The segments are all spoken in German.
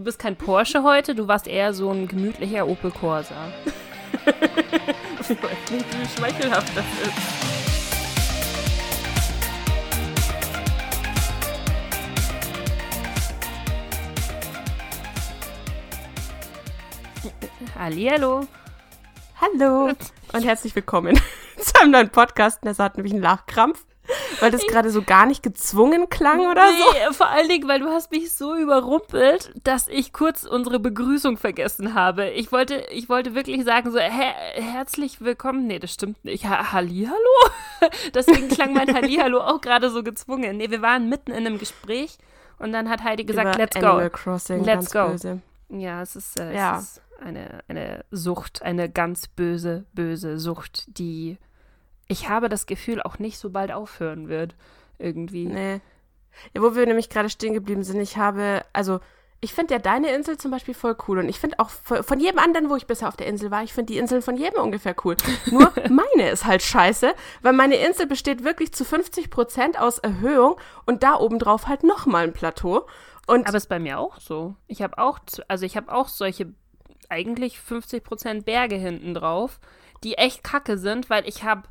Du bist kein Porsche heute, du warst eher so ein gemütlicher Opel Corsa. wie schmeichelhaft das ist. Hallihallo. Hallo und herzlich willkommen zu einem neuen Podcast. Das hat nämlich einen Lachkrampf, weil das gerade so gar nicht gezwungen klang oder nee, so. vor allen Dingen, weil du hast mich so überrumpelt, dass ich kurz unsere Begrüßung vergessen habe. Ich wollte, ich wollte wirklich sagen so, her herzlich willkommen. Nee, das stimmt nicht. Ha Hallihallo? Deswegen klang mein Hallihallo auch gerade so gezwungen. Nee, wir waren mitten in einem Gespräch und dann hat Heidi gesagt, Über let's Animal go. Crossing, Let's go. böse. Ja, es ist, äh, Ja. es ist eine, eine Sucht, eine ganz böse, böse Sucht, die ich habe das Gefühl auch nicht so bald aufhören wird. Irgendwie. Nee. Ja, wo wir nämlich gerade stehen geblieben sind, ich habe, also ich finde ja deine Insel zum Beispiel voll cool und ich finde auch von jedem anderen, wo ich bisher auf der Insel war, ich finde die Inseln von jedem ungefähr cool. Nur meine ist halt scheiße, weil meine Insel besteht wirklich zu 50 Prozent aus Erhöhung und da obendrauf halt nochmal ein Plateau. Und Aber ist bei mir auch so. Ich habe auch, also ich habe auch solche eigentlich 50% Berge hinten drauf, die echt kacke sind, weil ich habe,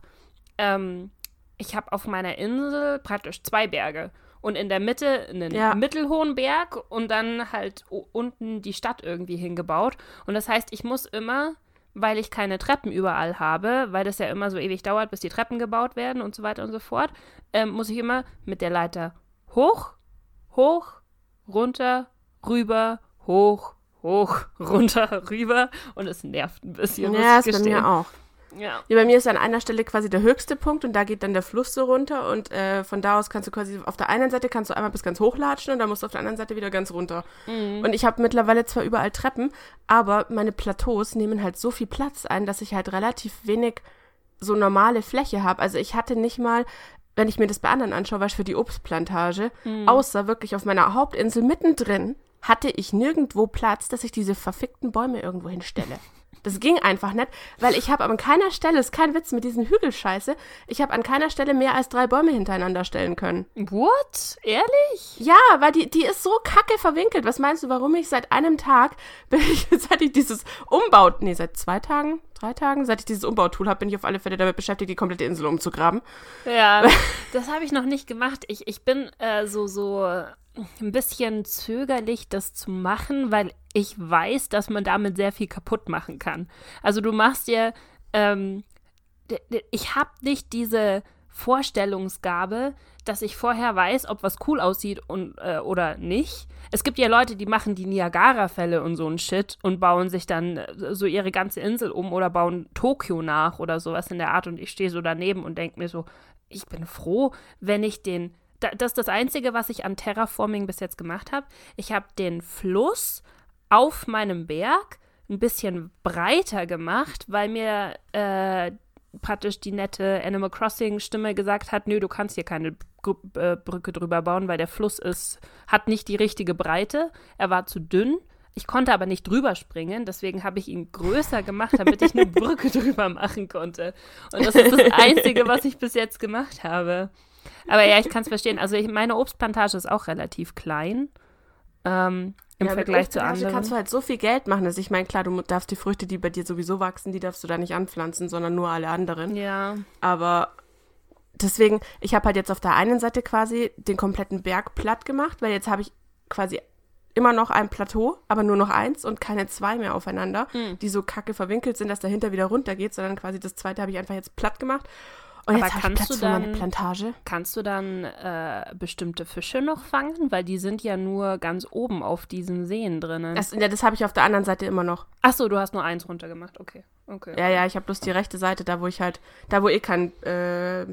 ähm, ich habe auf meiner Insel praktisch zwei Berge. Und in der Mitte einen Ja. mittelhohen Berg und dann halt unten die Stadt irgendwie hingebaut. Und das heißt, ich muss immer, weil ich keine Treppen überall habe, weil das ja immer so ewig dauert, bis die Treppen gebaut werden und so weiter und so fort, ähm, muss ich immer mit der Leiter hoch, hoch, runter, rüber, hoch, hoch, runter, rüber. Und es nervt ein bisschen. ja, ich ist bei mir auch. Ja. Ja, bei mir ist an einer Stelle quasi der höchste Punkt und da geht dann der Fluss so runter und äh, von da aus kannst du quasi auf der einen Seite kannst du einmal bis ganz hoch latschen und dann musst du auf der anderen Seite wieder ganz runter. Und ich habe mittlerweile zwar überall Treppen, aber meine Plateaus nehmen halt so viel Platz ein, dass ich halt relativ wenig so normale Fläche habe. Also ich hatte nicht mal, wenn ich mir das bei anderen anschaue, was für die Obstplantage, außer wirklich auf meiner Hauptinsel mittendrin, hatte ich nirgendwo Platz, dass ich diese verfickten Bäume irgendwo hinstelle. Das ging einfach nicht, weil ich habe an keiner Stelle, ist kein Witz mit diesen Hügelscheiße, ich habe an keiner Stelle mehr als drei Bäume hintereinander stellen können. What? Ehrlich? Ja, weil die, die ist so kacke verwinkelt. Was meinst du, warum ich seit einem Tag, bin ich, seit ich dieses Umbau, nee, seit zwei Tagen, drei Tagen, seit ich dieses Umbautool habe, bin ich auf alle Fälle damit beschäftigt, die komplette Insel umzugraben. Ja, das habe ich noch nicht gemacht. Ich, ich bin äh, so, so ein bisschen zögerlich, das zu machen, weil ich weiß, dass man damit sehr viel kaputt machen kann. Also du machst ja, ähm, ich habe nicht diese Vorstellungsgabe, dass ich vorher weiß, ob was cool aussieht und, äh, oder nicht. Es gibt ja Leute, die machen die Niagara-Fälle und so ein Shit und bauen sich dann äh, so ihre ganze Insel um oder bauen Tokio nach oder sowas in der Art und ich stehe so daneben und denke mir so, ich bin froh, wenn ich den. Da, das ist das Einzige, was ich an Terraforming bis jetzt gemacht habe. Ich habe den Fluss auf meinem Berg ein bisschen breiter gemacht, weil mir äh, praktisch die nette Animal Crossing Stimme gesagt hat, nö, du kannst hier keine Gr- äh, Brücke drüber bauen, weil der Fluss ist, hat nicht die richtige Breite. Er war zu dünn. Ich konnte aber nicht drüber springen, deswegen habe ich ihn größer gemacht, damit ich eine Brücke drüber machen konnte. Und das ist das Einzige, was ich bis jetzt gemacht habe. Aber ja, ich kann es verstehen. Also ich, meine Obstplantage ist auch relativ klein ähm, im Ja, Vergleich zu anderen. kannst du halt so viel Geld machen. Also ich meine, klar, du darfst die Früchte, die bei dir sowieso wachsen, die darfst du da nicht anpflanzen, sondern nur alle anderen. ja, Aber deswegen, ich habe halt jetzt auf der einen Seite quasi den kompletten Berg platt gemacht, weil jetzt habe ich quasi immer noch ein Plateau, aber nur noch eins und keine zwei mehr aufeinander, Hm. die so kacke verwinkelt sind, dass dahinter wieder runtergeht, sondern quasi das zweite habe ich einfach jetzt platt gemacht. Und Aber jetzt ich kannst Platz du für meine dann- Plantage. Kannst du dann äh, bestimmte Fische noch fangen? Weil die sind ja nur ganz oben auf diesen Seen drinnen. Das, ja, das habe ich auf der anderen Seite immer noch. Ach so, du hast nur eins runtergemacht. Okay, okay. Ja, ja, ich habe bloß die rechte Seite, da wo ich halt, da wo eh kein äh,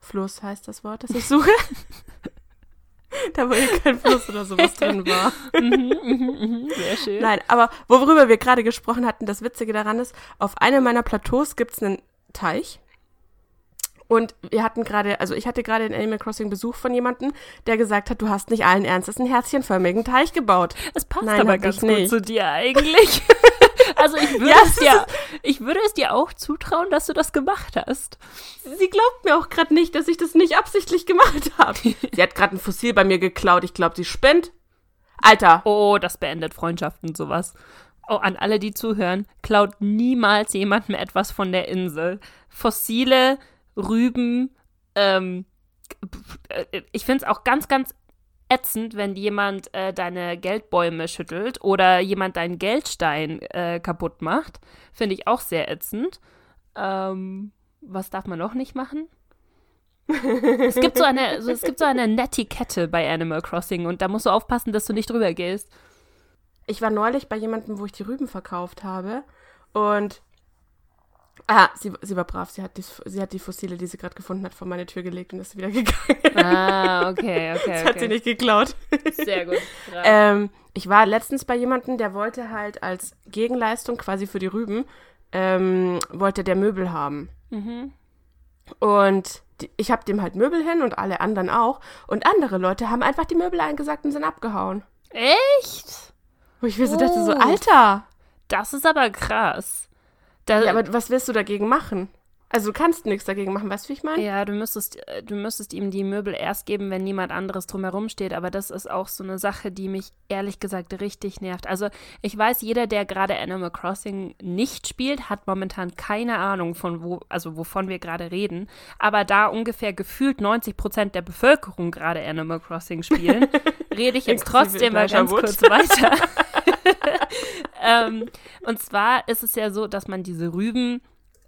Fluss heißt das Wort, das ich suche. da wo eh kein Fluss oder sowas drin war. Mhm, Sehr schön. Nein, aber worüber wir gerade gesprochen hatten, das Witzige daran ist, auf einem meiner Plateaus gibt es einen Teich. Und wir hatten gerade, also ich hatte gerade in Animal Crossing Besuch von jemandem, der gesagt hat, du hast nicht allen Ernstes einen herzchenförmigen Teich gebaut. Es passt Nein, aber ganz gut zu dir eigentlich. also ich würde, Ja, es es dir, ich würde es dir auch zutrauen, dass du das gemacht hast. Sie glaubt mir auch gerade nicht, dass ich das nicht absichtlich gemacht habe. sie hat gerade ein Fossil bei mir geklaut. Ich glaube, sie spinnt. Alter. Oh, das beendet Freundschaften, sowas. Oh, an alle, die zuhören, klaut niemals jemandem etwas von der Insel. Fossile, Rüben, ähm, äh, ich finde es auch ganz, ganz ätzend, wenn jemand äh, deine Geldbäume schüttelt oder jemand deinen Geldstein äh, kaputt macht. Finde ich auch sehr ätzend. Ähm, was darf man noch nicht machen? es gibt so eine, so, es gibt so eine Netiquette bei Animal Crossing und da musst du aufpassen, dass du nicht drüber gehst. Ich war neulich bei jemandem, wo ich die Rüben verkauft habe und Ah, sie, sie war brav. Sie hat, die, sie hat die Fossile, die sie gerade gefunden hat, vor meine Tür gelegt und ist wieder gegangen. Ah, okay, okay. Das okay. hat sie nicht geklaut. Sehr gut. Ähm, ich war letztens bei jemandem, der wollte halt als Gegenleistung quasi für die Rüben, ähm, wollte der Möbel haben. Mhm. Und die, ich habe dem halt Möbel hin und alle anderen auch. Und andere Leute haben einfach die Möbel eingesackt und sind abgehauen. Echt? Wo ich mir so dachte, so, Oh. Alter. Das ist aber krass. Da, Ja, aber was willst du dagegen machen? Also du kannst nichts dagegen machen, weißt du, wie ich meine? Ja, du müsstest, äh, du müsstest ihm die Möbel erst geben, wenn niemand anderes drumherum steht. Aber das ist auch so eine Sache, die mich ehrlich gesagt richtig nervt. Also ich weiß, jeder, der gerade Animal Crossing nicht spielt, hat momentan keine Ahnung von wo, also wovon wir gerade reden. Aber da ungefähr gefühlt 90 Prozent der Bevölkerung gerade Animal Crossing spielen, rede ich jetzt trotzdem mal ganz kurz weiter. ähm, und zwar ist es ja so, dass man diese Rüben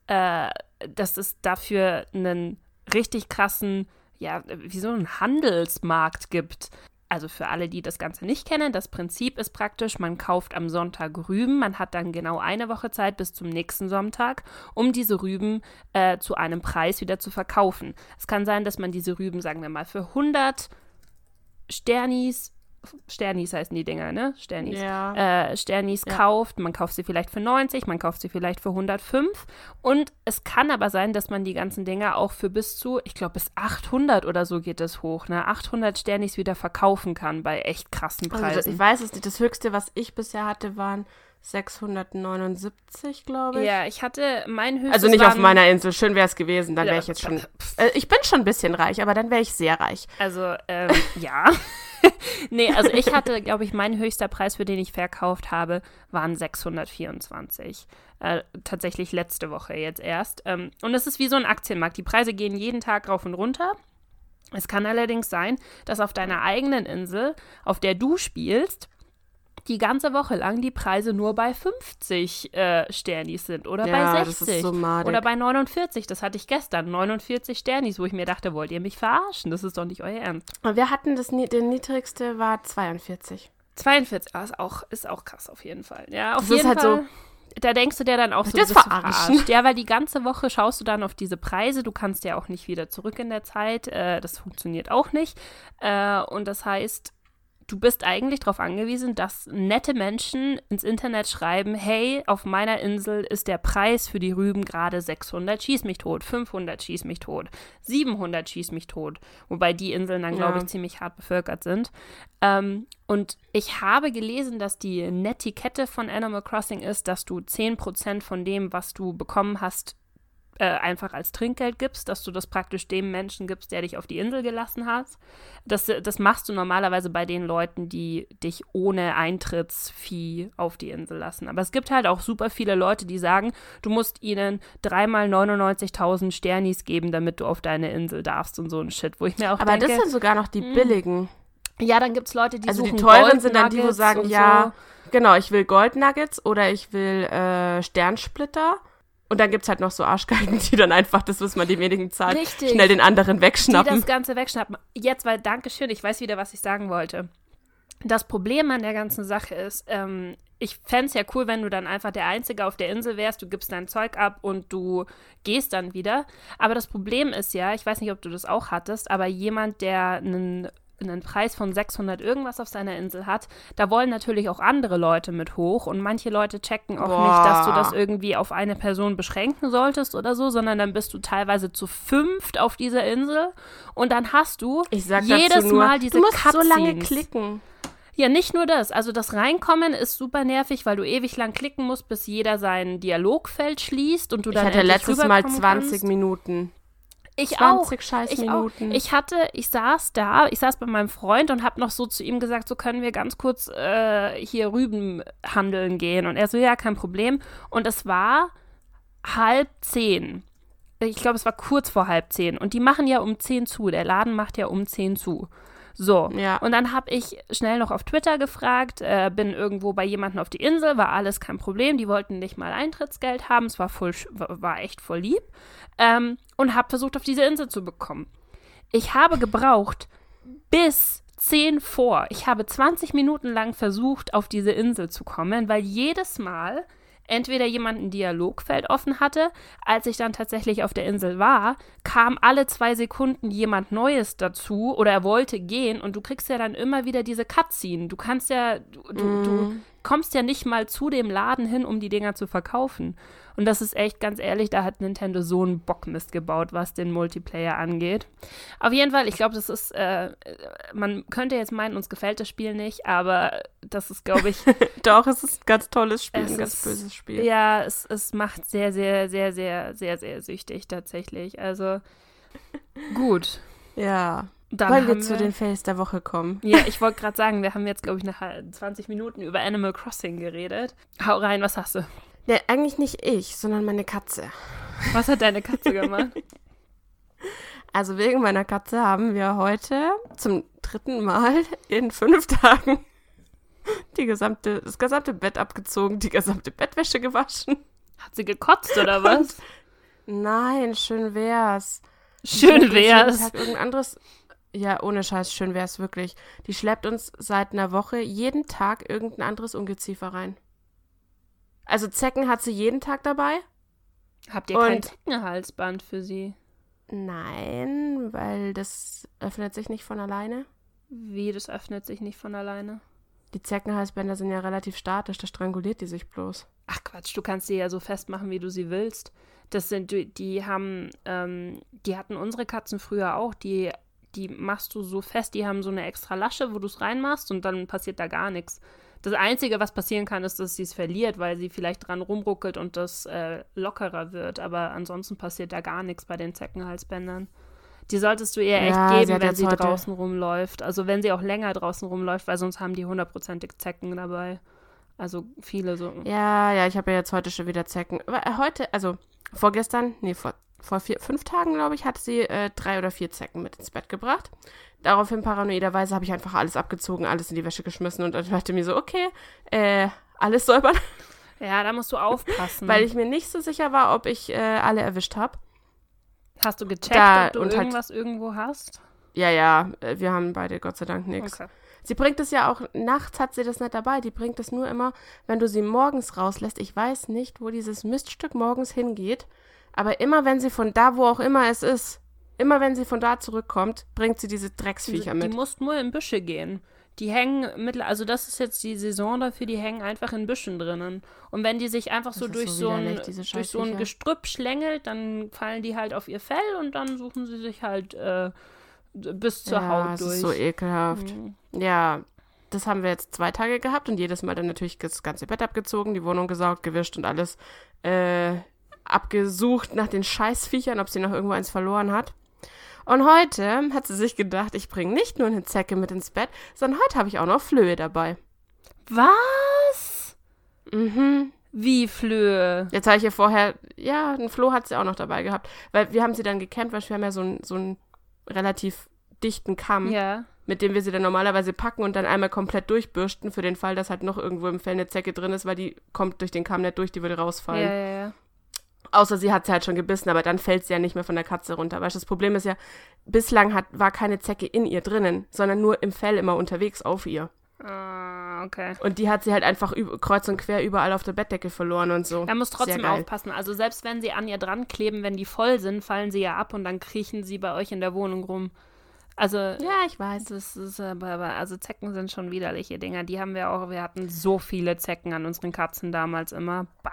äh, dass es dafür einen richtig krassen, ja, wie so einen Handelsmarkt gibt. Also für alle, die das Ganze nicht kennen, das Prinzip ist praktisch, man kauft am Sonntag Rüben, man hat dann genau eine Woche Zeit bis zum nächsten Sonntag, um diese Rüben äh, zu einem Preis wieder zu verkaufen. Es kann sein, dass man diese Rüben, sagen wir mal, für 100 Sternis, Sternis heißen die Dinger, ne? Sternis Ja. äh, Sternis Ja. kauft. Man kauft sie vielleicht für 90, man kauft sie vielleicht für 105. Und es kann aber sein, dass man die ganzen Dinger auch für bis zu, ich glaube, bis 800 oder so geht es hoch, ne? 800 Sternis wieder verkaufen kann bei echt krassen Also Preisen. ich weiß es nicht. Das höchste, was ich bisher hatte, waren 679, glaube ich. ja, ich hatte mein höchstes Also nicht auf meiner Insel. Schön wäre es gewesen. Dann wäre ich jetzt schon. Äh, ich bin schon ein bisschen reich, aber dann wäre ich sehr reich. Also, ähm, ja. nee, also ich hatte, glaube ich, mein höchster Preis, für den ich verkauft habe, waren 624. Äh, tatsächlich letzte Woche jetzt erst. Ähm, und es ist wie so ein Aktienmarkt. Die Preise gehen jeden Tag rauf und runter. Es kann allerdings sein, dass auf deiner eigenen Insel, auf der du spielst, die ganze Woche lang die Preise nur bei 50 äh, Sternis sind oder Ja, bei das 60 ist so oder bei 49. Das hatte ich gestern, 49 Sternis, wo ich mir dachte, wollt ihr mich verarschen? Das ist doch nicht euer Ernst. Und wir hatten das, der niedrigste war 42. 42, ah, ist auch, ist auch krass auf jeden Fall. Ja, auf Das ist jeden halt Fall. so- Da denkst du dir dann auch so, das verarschen? verarscht. Ja, weil die ganze Woche schaust du dann auf diese Preise. Du kannst ja auch nicht wieder zurück in der Zeit. Äh, das funktioniert auch nicht. Äh, und das heißt, du bist eigentlich darauf angewiesen, dass nette Menschen ins Internet schreiben, hey, auf meiner Insel ist der Preis für die Rüben gerade 600, schieß mich tot, 500, schieß mich tot, 700, schieß mich tot. Wobei die Inseln dann, glaube Ja. ich, ziemlich hart bevölkert sind. Ähm, und ich habe gelesen, dass die Netiquette von Animal Crossing ist, dass du 10% von dem, was du bekommen hast, äh, einfach als Trinkgeld gibst, dass du das praktisch dem Menschen gibst, der dich auf die Insel gelassen hat. Das, das machst du normalerweise bei den Leuten, die dich ohne Eintrittsvieh auf die Insel lassen. Aber es gibt halt auch super viele Leute, die sagen, du musst ihnen dreimal 99.000 Sternis geben, damit du auf deine Insel darfst und so ein Shit, wo ich mir auch Aber denke, das sind sogar noch die billigen. ja, dann gibt es Leute, die Also die suchen teuren sind dann die, wo Goldnuggets sagen, ja, genau, ich will Goldnuggets oder ich will äh, Sternsplitter. Und dann gibt es halt noch so Arschgeigen, die dann einfach, das wissen wir, die wenigen zahlen, Richtig. schnell den anderen die wegschnappen. das Ganze wegschnappen. Jetzt, weil, Dankeschön, ich weiß wieder, was ich sagen wollte. Das Problem an der ganzen Sache ist, ähm, ich fände es ja cool, wenn du dann einfach der Einzige auf der Insel wärst, du gibst dein Zeug ab und du gehst dann wieder. Aber das Problem ist ja, ich weiß nicht, ob du das auch hattest, aber jemand, der einen einen Preis von 600 irgendwas auf seiner Insel hat, da wollen natürlich auch andere Leute mit hoch und manche Leute checken auch Boah. nicht, dass du das irgendwie auf eine Person beschränken solltest oder so, sondern dann bist du teilweise zu fünft auf dieser Insel und dann hast du Ich jedes nur, Mal diese du musst so lange Cutscenes. klicken. Ja, nicht nur das. Also das Reinkommen ist super nervig, weil du ewig lang klicken musst, bis jeder sein Dialogfeld schließt und du Ich dann hatte endlich letztes Mal rüberkommen 20 kannst. Minuten. Ich 20 auch. scheiß Ich auch. Ich hatte, ich saß da, ich saß bei meinem Freund und habe noch so zu ihm gesagt, so können wir ganz kurz äh, hier Rüben handeln gehen. Und er so, ja, kein Problem. Und es war halb zehn. Ich glaube, es war kurz vor halb zehn. Und die machen ja um zehn zu. Der Laden macht ja um zehn zu. So, Ja. und dann habe ich schnell noch auf Twitter gefragt, äh, bin irgendwo bei jemandem auf die Insel, war alles kein Problem, die wollten nicht mal Eintrittsgeld haben, es war, voll, war echt voll lieb ähm, und habe versucht, auf diese Insel zu bekommen. Ich habe gebraucht bis 10 vor. Ich habe 20 Minuten lang versucht, auf diese Insel zu kommen, weil jedes Mal entweder jemand ein Dialogfeld offen hatte, als ich dann tatsächlich auf der Insel war, kam alle zwei Sekunden jemand Neues dazu oder er wollte gehen und du kriegst ja dann immer wieder diese Cutscene. Du kannst ja, du, du, du kommst ja nicht mal zu dem Laden hin, um die Dinger zu verkaufen. Und das ist echt, ganz ehrlich, da hat Nintendo so einen Bockmist gebaut, was den Multiplayer angeht. Auf jeden Fall, ich glaube, das ist, äh, man könnte jetzt meinen, uns gefällt das Spiel nicht, aber das ist, glaube ich, Doch, es ist ein ganz tolles Spiel, ein ganz ist- böses Spiel. ja, es, es macht sehr, sehr, sehr, sehr, sehr, sehr süchtig tatsächlich. Also gut. Ja. Dann Wollen wir zu den Fails der Woche kommen? Ja, ich wollte gerade sagen, wir haben jetzt, glaube ich, nach 20 Minuten über Animal Crossing geredet. Hau rein, was hast du? Nee, eigentlich nicht ich, sondern meine Katze. Was hat deine Katze gemacht? Also wegen meiner Katze haben wir heute zum dritten Mal in fünf Tagen die gesamte, das gesamte Bett abgezogen, die gesamte Bettwäsche gewaschen. Hat sie gekotzt oder was? Nein, schön wär's. Schön wär's. Tag irgendein anderes. Ja, ohne Scheiß, schön wär's wirklich. Die schleppt uns seit einer Woche jeden Tag irgendein anderes Ungeziefer rein. Also Zecken hat sie jeden Tag dabei. Habt ihr kein Und- Zeckenhalsband für sie? Nein, weil das öffnet sich nicht von alleine. Wie, das öffnet sich nicht von alleine? Die Zeckenhalsbänder sind ja relativ statisch, da stranguliert die sich bloß. Ach Quatsch, du kannst sie ja so festmachen, wie du sie willst. Das sind, die, die haben, ähm, die hatten unsere Katzen früher auch, die, die machst du so fest, die haben so eine extra Lasche, wo du es reinmachst und dann passiert da gar nichts. Das Einzige, was passieren kann, ist, dass sie es verliert, weil sie vielleicht dran rumruckelt und das äh, lockerer wird. Aber ansonsten passiert da gar nichts bei den Zeckenhalsbändern. Die solltest du ihr echt Ja, sie geben, hat wenn sie heute- draußen rumläuft. Also wenn sie auch länger draußen rumläuft, weil sonst haben die hundertprozentig Zecken dabei. Also viele so. Ja, ja, ich habe ja jetzt heute schon wieder Zecken. Aber äh, heute, also vorgestern, nee, vor, vor vier, fünf Tagen, glaube ich, hatte sie äh, drei oder vier Zecken mit ins Bett gebracht. Daraufhin paranoiderweise habe ich einfach alles abgezogen, alles in die Wäsche geschmissen und dann dachte mir so, okay, äh, alles säubern, Ja, da musst du aufpassen. weil ich mir nicht so sicher war, ob ich äh, alle erwischt habe. Hast du gecheckt, Da- ob du und halt- irgendwas irgendwo hast? Ja, ja, äh, wir haben beide Gott sei Dank nichts. Okay. Sie bringt es ja auch, nachts hat sie das nicht dabei. Die bringt es nur immer, wenn du sie morgens rauslässt. Ich weiß nicht, wo dieses Miststück morgens hingeht. Aber immer wenn sie von da, wo auch immer es ist, immer wenn sie von da zurückkommt, bringt sie diese Drecksviecher Die mit. musst nur in Büsche gehen. Die hängen mit, also das ist jetzt die Saison dafür, die hängen einfach in Büschen drinnen. Und wenn die sich einfach so durch so so, ein, durch so ein. Gestrüpp schlängelt, dann fallen die halt auf ihr Fell und dann suchen sie sich halt äh, bis zur ja, Haut es durch. ist so ekelhaft. Mhm. Ja, das haben wir jetzt zwei Tage gehabt und jedes Mal dann natürlich das ganze Bett abgezogen, die Wohnung gesaugt, gewischt und alles äh, abgesucht nach den Scheißviechern, ob sie noch irgendwo eins verloren hat. Und heute hat sie sich gedacht, ich bringe nicht nur eine Zecke mit ins Bett, sondern heute habe ich auch noch Flöhe dabei. Was? Mhm. Wie Flöhe? Jetzt habe ich ihr vorher, ja, einen Floh hat sie auch noch dabei gehabt. Weil wir haben sie dann gekämmt, weil wir haben ja so einen so einen relativ dichten Kamm, Ja. mit dem wir sie dann normalerweise packen und dann einmal komplett durchbürsten, für den Fall, dass halt noch irgendwo im Fell eine Zecke drin ist, weil die kommt durch den Kamm nicht durch, die würde Ja, rausfallen. ja, ja. Außer sie hat sie halt schon gebissen, aber dann fällt sie ja nicht mehr von der Katze runter. Weißt du, das Problem ist ja, bislang hat, war keine Zecke in ihr drinnen, sondern nur im Fell immer unterwegs auf ihr. Ah, okay. Und die hat sie halt einfach kreuz und quer überall auf der Bettdecke verloren und so. Er muss trotzdem aufpassen. Also selbst wenn sie an ihr dran kleben, wenn die voll sind, fallen sie ja ab und dann kriechen sie bei euch in der Wohnung rum. Also Ja, ich weiß. das ist aber, aber also Zecken sind schon widerliche Dinger. Die haben wir auch. Wir hatten so viele Zecken an unseren Katzen damals immer. Bah.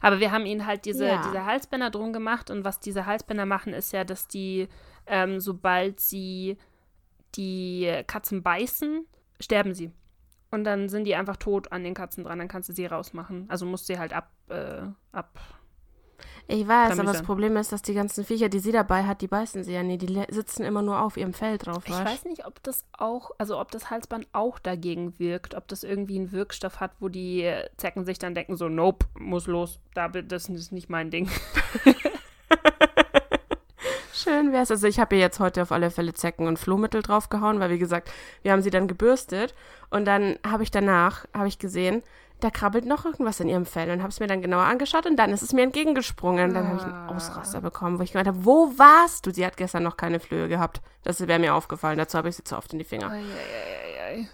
Aber wir haben ihnen halt diese, Ja. diese Halsbänder drum gemacht und was diese Halsbänder machen, ist ja, dass die, ähm, sobald sie die Katzen beißen, sterben sie. Und dann sind die einfach tot an den Katzen dran, dann kannst du sie rausmachen. Also musst du sie halt ab, äh, ab Ich weiß, aber das. Problem ist, dass die ganzen Viecher, die sie dabei hat, die beißen sie ja nie. Die sitzen immer nur auf ihrem Fell drauf, Ich weiß nicht, ob das auch, also ob das Halsband auch dagegen wirkt, ob das irgendwie einen Wirkstoff hat, wo die Zecken sich dann denken, so, nope, muss los, da, das ist nicht mein Ding. Schön wär's. Also ich habe ihr jetzt heute auf alle Fälle Zecken- und Flohmittel draufgehauen, weil wie gesagt, wir haben sie dann gebürstet und dann habe ich danach, habe ich gesehen, da krabbelt noch irgendwas in ihrem Fell und habe es mir dann genauer angeschaut und dann ist es mir entgegengesprungen und dann habe ich einen Ah. Ausraster bekommen, wo ich gemeint habe, wo warst du? Sie hat gestern noch keine Flöhe gehabt. Das wäre mir aufgefallen, dazu habe ich sie zu oft in die Finger. Eieieiei.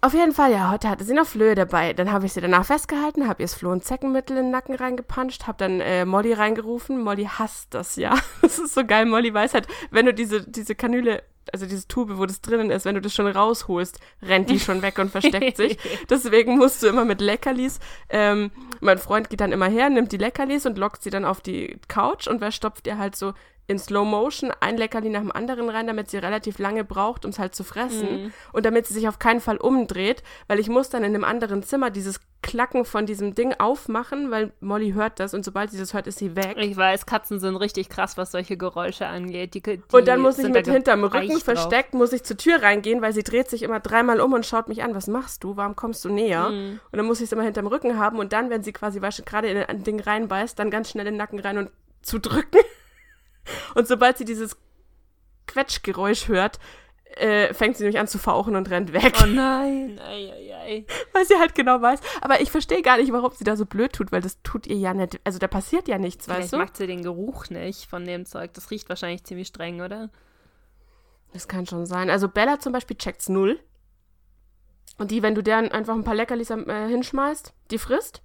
Auf jeden Fall, ja, heute hatte sie noch Flöhe dabei. Dann habe ich sie danach festgehalten, habe ihr das Floh- und Zeckenmittel in den Nacken reingepanscht, habe dann äh, Molly reingerufen. Molly hasst das, ja. Das ist so geil. Molly weiß halt, wenn du diese, diese Kanüle, also diese Tube, wo das drinnen ist, wenn du das schon rausholst, rennt die schon weg und versteckt sich. Deswegen musst du immer mit Leckerlis, ähm, mein Freund geht dann immer her, nimmt die Leckerlis und lockt sie dann auf die Couch und wer stopft ihr halt so in Slow Motion ein Leckerli nach dem anderen rein, damit sie relativ lange braucht, um es halt zu fressen. Und damit sie sich auf keinen Fall umdreht, weil ich muss dann in einem anderen Zimmer dieses Klacken von diesem Ding aufmachen, weil Molly hört das und sobald sie das hört, ist sie weg. Ich weiß, Katzen sind richtig krass, was solche Geräusche angeht. Die, die und dann muss ich mit hinterm Rücken drauf. versteckt, muss ich zur Tür reingehen, weil sie dreht sich immer dreimal um und schaut mich an. Was machst du? Warum kommst du näher? Mhm. Und dann muss ich es immer hinterm Rücken haben und dann, wenn sie quasi gerade in ein Ding reinbeißt, dann ganz schnell in den Nacken rein und zudrücken. Und sobald sie dieses Quetschgeräusch hört, äh, fängt sie nämlich an zu fauchen und rennt weg. Oh nein, ei, ei, ei. weil sie halt genau weiß. Aber ich verstehe gar nicht, warum sie da so blöd tut, weil das tut ihr ja nicht. Also da passiert ja nichts, Vielleicht weißt du? mag sie den Geruch nicht von dem Zeug. Das riecht wahrscheinlich ziemlich streng, oder? Das kann schon sein. Also Bella zum Beispiel checkt's null. Und die, wenn du deren einfach ein paar Leckerlis äh, hinschmeißt, die frisst.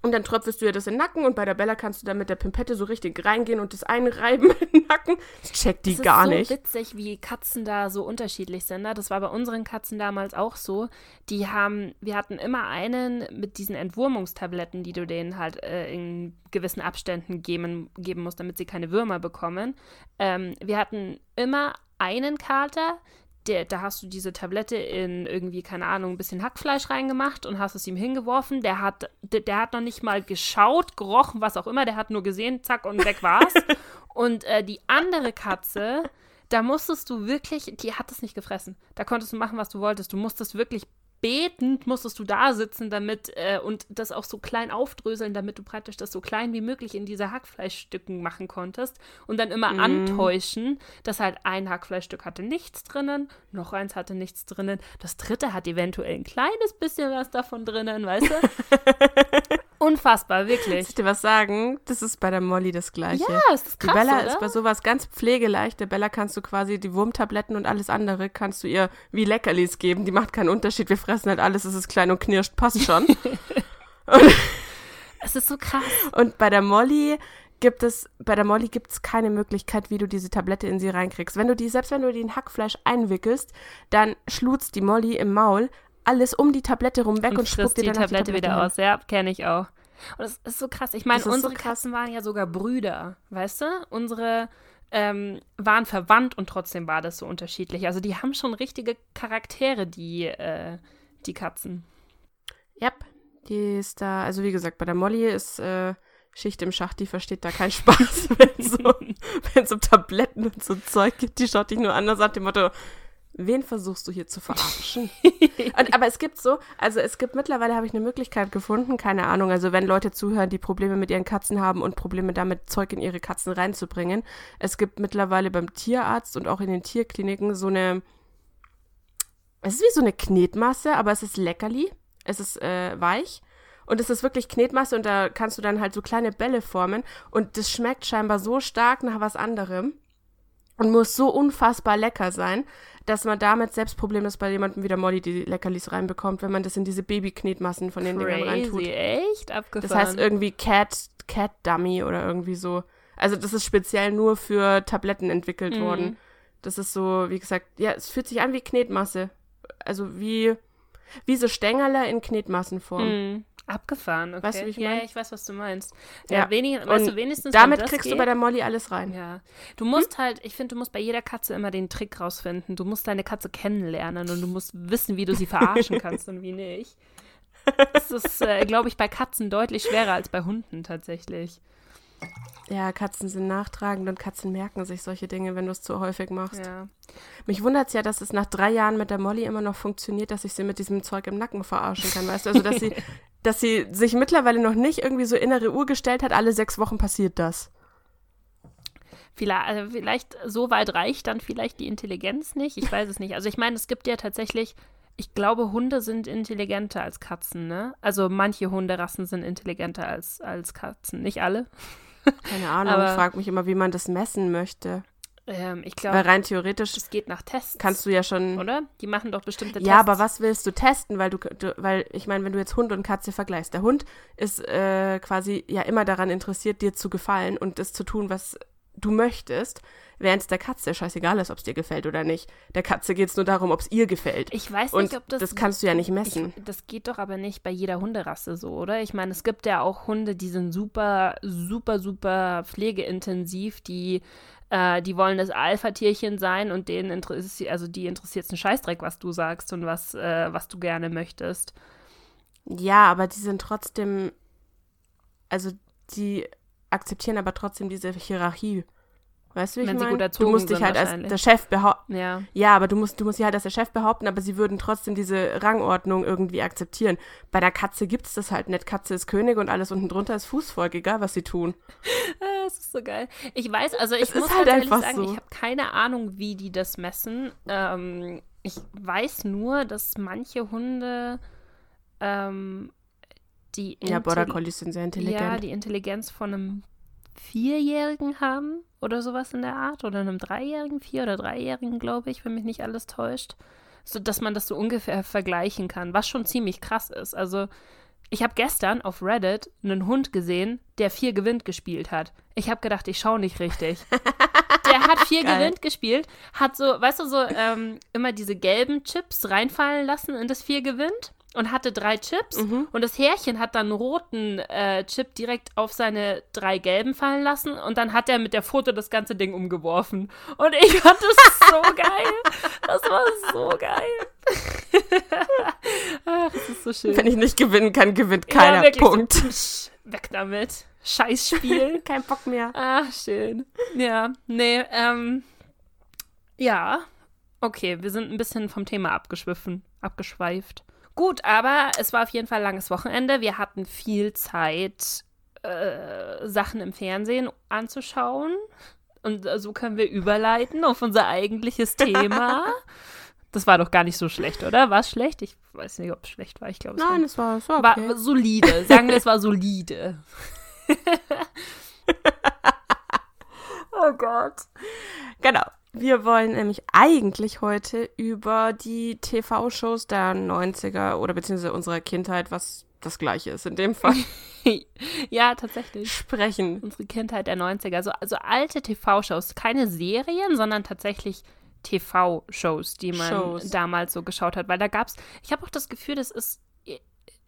Und dann tröpfelst du ihr das in den Nacken und bei der Bella kannst du dann mit der Pimpette so richtig reingehen und das einreiben in den Nacken. Das checkt die Es gar ist so nicht. witzig, wie Katzen da so unterschiedlich sind. Ne? Das war bei unseren Katzen damals auch so. Die haben, wir hatten immer einen mit diesen Entwurmungstabletten, die du denen halt äh, in gewissen Abständen geben, geben musst, damit sie keine Würmer bekommen. Ähm, wir hatten immer einen Kater, der, da hast du diese Tablette in irgendwie, keine Ahnung, ein bisschen Hackfleisch reingemacht und hast es ihm hingeworfen. Der hat, der, der hat noch nicht mal geschaut, gerochen, was auch immer. Der hat nur gesehen, zack, und weg war's. und äh, die andere Katze, da musstest du wirklich, die hat es nicht gefressen. Da konntest du machen, was du wolltest. Du musstest wirklich betend, musstest du da sitzen, damit äh, und das auch so klein aufdröseln, damit du praktisch das so klein wie möglich in diese Hackfleischstücken machen konntest und dann immer Mhm. antäuschen, dass halt ein Hackfleischstück hatte nichts drinnen, noch eins hatte nichts drinnen, das dritte hat eventuell ein kleines bisschen was davon drinnen, weißt du? Unfassbar, Soll wirklich. ich dir was sagen? Das ist bei der Molly das Gleiche. Ja, ist das Die krass, Bella oder? ist bei sowas ganz pflegeleicht. Der Bella kannst du quasi die Wurmtabletten und alles andere kannst du ihr wie Leckerlis geben. Die macht keinen Unterschied. Wir fressen halt alles, es ist klein und knirscht, passt schon. es ist so krass. und bei der Molly gibt es, bei der Molly gibt es keine Möglichkeit, wie du diese Tablette in sie reinkriegst. Wenn du die, selbst wenn du die in Hackfleisch einwickelst, dann schlutzt die Molly im Maul alles um die Tablette rum weg und, und spuckt dir die dann auf Tablette wieder hin. aus. Ja, kenne ich auch. Und das ist so krass. Ich meine, so unsere krass. Katzen waren ja sogar Brüder, weißt du? Unsere ähm, waren verwandt und trotzdem war das so unterschiedlich. Also die haben schon richtige Charaktere, die, äh, die Katzen. Yep, die ist da, also wie gesagt, bei der Molly ist äh, Schicht im Schacht, die versteht da keinen Spaß, wenn so, wenn so Tabletten und so Zeug gibt. Die schaut dich nur an und sagt dem Motto, wen versuchst du hier zu verarschen? und, aber es gibt so, also es gibt mittlerweile, habe ich eine Möglichkeit gefunden, keine Ahnung, also wenn Leute zuhören, die Probleme mit ihren Katzen haben und Probleme damit, Zeug in ihre Katzen reinzubringen, es gibt mittlerweile beim Tierarzt und auch in den Tierkliniken so eine, es ist wie so eine Knetmasse, aber es ist Leckerli, es ist äh, weich. Und es ist wirklich Knetmasse und da kannst du dann halt so kleine Bälle formen. Und das schmeckt scheinbar so stark nach was anderem und muss so unfassbar lecker sein, dass man damit selbst problemlos bei jemandem wie der Molly die Leckerlis reinbekommt, wenn man das in diese Babyknetmassen von den Dingern reintut. Echt? Abgefahren. Das heißt irgendwie Cat, Cat Dummy oder irgendwie so. Also das ist speziell nur für Tabletten entwickelt Mhm. worden. Das ist so, wie gesagt, ja, es fühlt sich an wie Knetmasse. Also wie, wie so Stängerler in Knetmassenform. Mhm. Abgefahren, okay. Weißt du, wie ich ja, mein? ich weiß, was du meinst. Ja. Ja, wenig, weißt du, wenigstens Damit kriegst geht, du bei der Molly alles rein. Ja. Du musst halt, ich finde, du musst bei jeder Katze immer den Trick rausfinden. Du musst deine Katze kennenlernen und du musst wissen, wie du sie verarschen kannst und wie nicht. Das ist, äh, glaube ich, bei Katzen deutlich schwerer als bei Hunden tatsächlich. Ja, Katzen sind nachtragend und Katzen merken sich solche Dinge, wenn du es zu häufig machst. Ja. Mich wundert es ja, dass es nach drei Jahren mit der Molly immer noch funktioniert, dass ich sie mit diesem Zeug im Nacken verarschen kann, weißt du? Also, dass sie, dass sie sich mittlerweile noch nicht irgendwie so innere Uhr gestellt hat, alle sechs Wochen passiert das. Vielleicht, also vielleicht so weit reicht dann vielleicht die Intelligenz nicht. Ich weiß es nicht. Also ich meine, es gibt ja tatsächlich, ich glaube, Hunde sind intelligenter als Katzen, ne? Also manche Hunderassen sind intelligenter als, als Katzen. Nicht alle. Keine Ahnung, Aber- ich frage mich immer, wie man das messen möchte. Ähm, ich Weil glaube, rein theoretisch es geht nach Tests. kannst du ja schon. oder? Die machen doch bestimmte Tests. Ja, aber was willst du testen? Weil du, du weil ich meine, wenn du jetzt Hund und Katze vergleichst, der Hund ist äh, quasi ja immer daran interessiert, dir zu gefallen und das zu tun, was du möchtest, während es der Katze scheißegal ist, ob es dir gefällt oder nicht. Der Katze geht es nur darum, ob es ihr gefällt. Ich weiß und nicht, ob das. das kannst du ja nicht messen. Ich, das geht doch aber nicht bei jeder Hunderasse so, oder? Ich meine, es gibt ja auch Hunde, die sind super, super, super pflegeintensiv, die, äh, die wollen das Alpha-Tierchen sein und denen interessiert, also die interessiert es einen Scheißdreck, was du sagst und was, äh, was du gerne möchtest. Ja, aber die sind trotzdem, also die akzeptieren aber trotzdem diese Hierarchie. Weißt du, wie ich Wenn sie meine? Du musst dich halt als der Chef behaupten. Ja. Ja, aber du musst, du musst sie halt als der Chef behaupten, aber sie würden trotzdem diese Rangordnung irgendwie akzeptieren. Bei der Katze gibt's das halt nicht. Katze ist König und alles unten drunter ist Fußvolk, egal was sie tun. Ah, Das ist so geil. Ich weiß, also ich Es muss halt halt ehrlich einfach sagen, so. ich habe keine Ahnung, wie die das messen. Ähm, ich weiß nur, dass manche Hunde ähm, die Ja, Border Intelli- Collies sind sehr Ja, intelligent. die Intelligenz von einem Vierjährigen haben oder sowas in der Art. Oder einem Dreijährigen, Vier- oder Dreijährigen, glaube ich, wenn mich nicht alles täuscht. So dass man das so ungefähr vergleichen kann, was schon ziemlich krass ist. Also, ich habe gestern auf Reddit einen Hund gesehen, der vier gewinnt gespielt hat. Ich habe gedacht, ich schaue nicht richtig. Der hat vier Geil. gewinnt gespielt, hat so, weißt du, so ähm, immer diese gelben Chips reinfallen lassen in das vier gewinnt und hatte drei Chips Mhm. und das Härchen hat dann einen roten äh, Chip direkt auf seine drei gelben fallen lassen und dann hat er mit der Foto das ganze Ding umgeworfen. Und ich fand das so geil. Das war so geil. Ach, das ist so schön. Wenn ich nicht gewinnen kann, gewinnt keiner. ja, wirklich Punkt. So, weg damit. Scheiß Spiel. Kein Bock mehr. Ach, schön. Ja, nee, ähm, ja, okay, wir sind ein bisschen vom Thema abgeschwiffen, abgeschweift. Gut, aber es war auf jeden Fall ein langes Wochenende. Wir hatten viel Zeit, äh, Sachen im Fernsehen anzuschauen. Und äh, so können wir überleiten auf unser eigentliches Thema. Das war doch gar nicht so schlecht, oder? War es schlecht? Ich weiß nicht, ob es schlecht war. Ich glaube, es war Nein, es war, es war war okay. solide. Sagen wir, es war solide. oh Gott. Genau. Wir wollen nämlich eigentlich heute über die TV-Shows der 90er oder beziehungsweise unserer Kindheit, was das gleiche ist in dem Fall, ja, tatsächlich. sprechen. Unsere Kindheit der 90er. Also, also alte TV-Shows. Keine Serien, sondern tatsächlich TV-Shows, die man Shows. damals so geschaut hat. Weil da gab es, ich habe auch das Gefühl, das ist.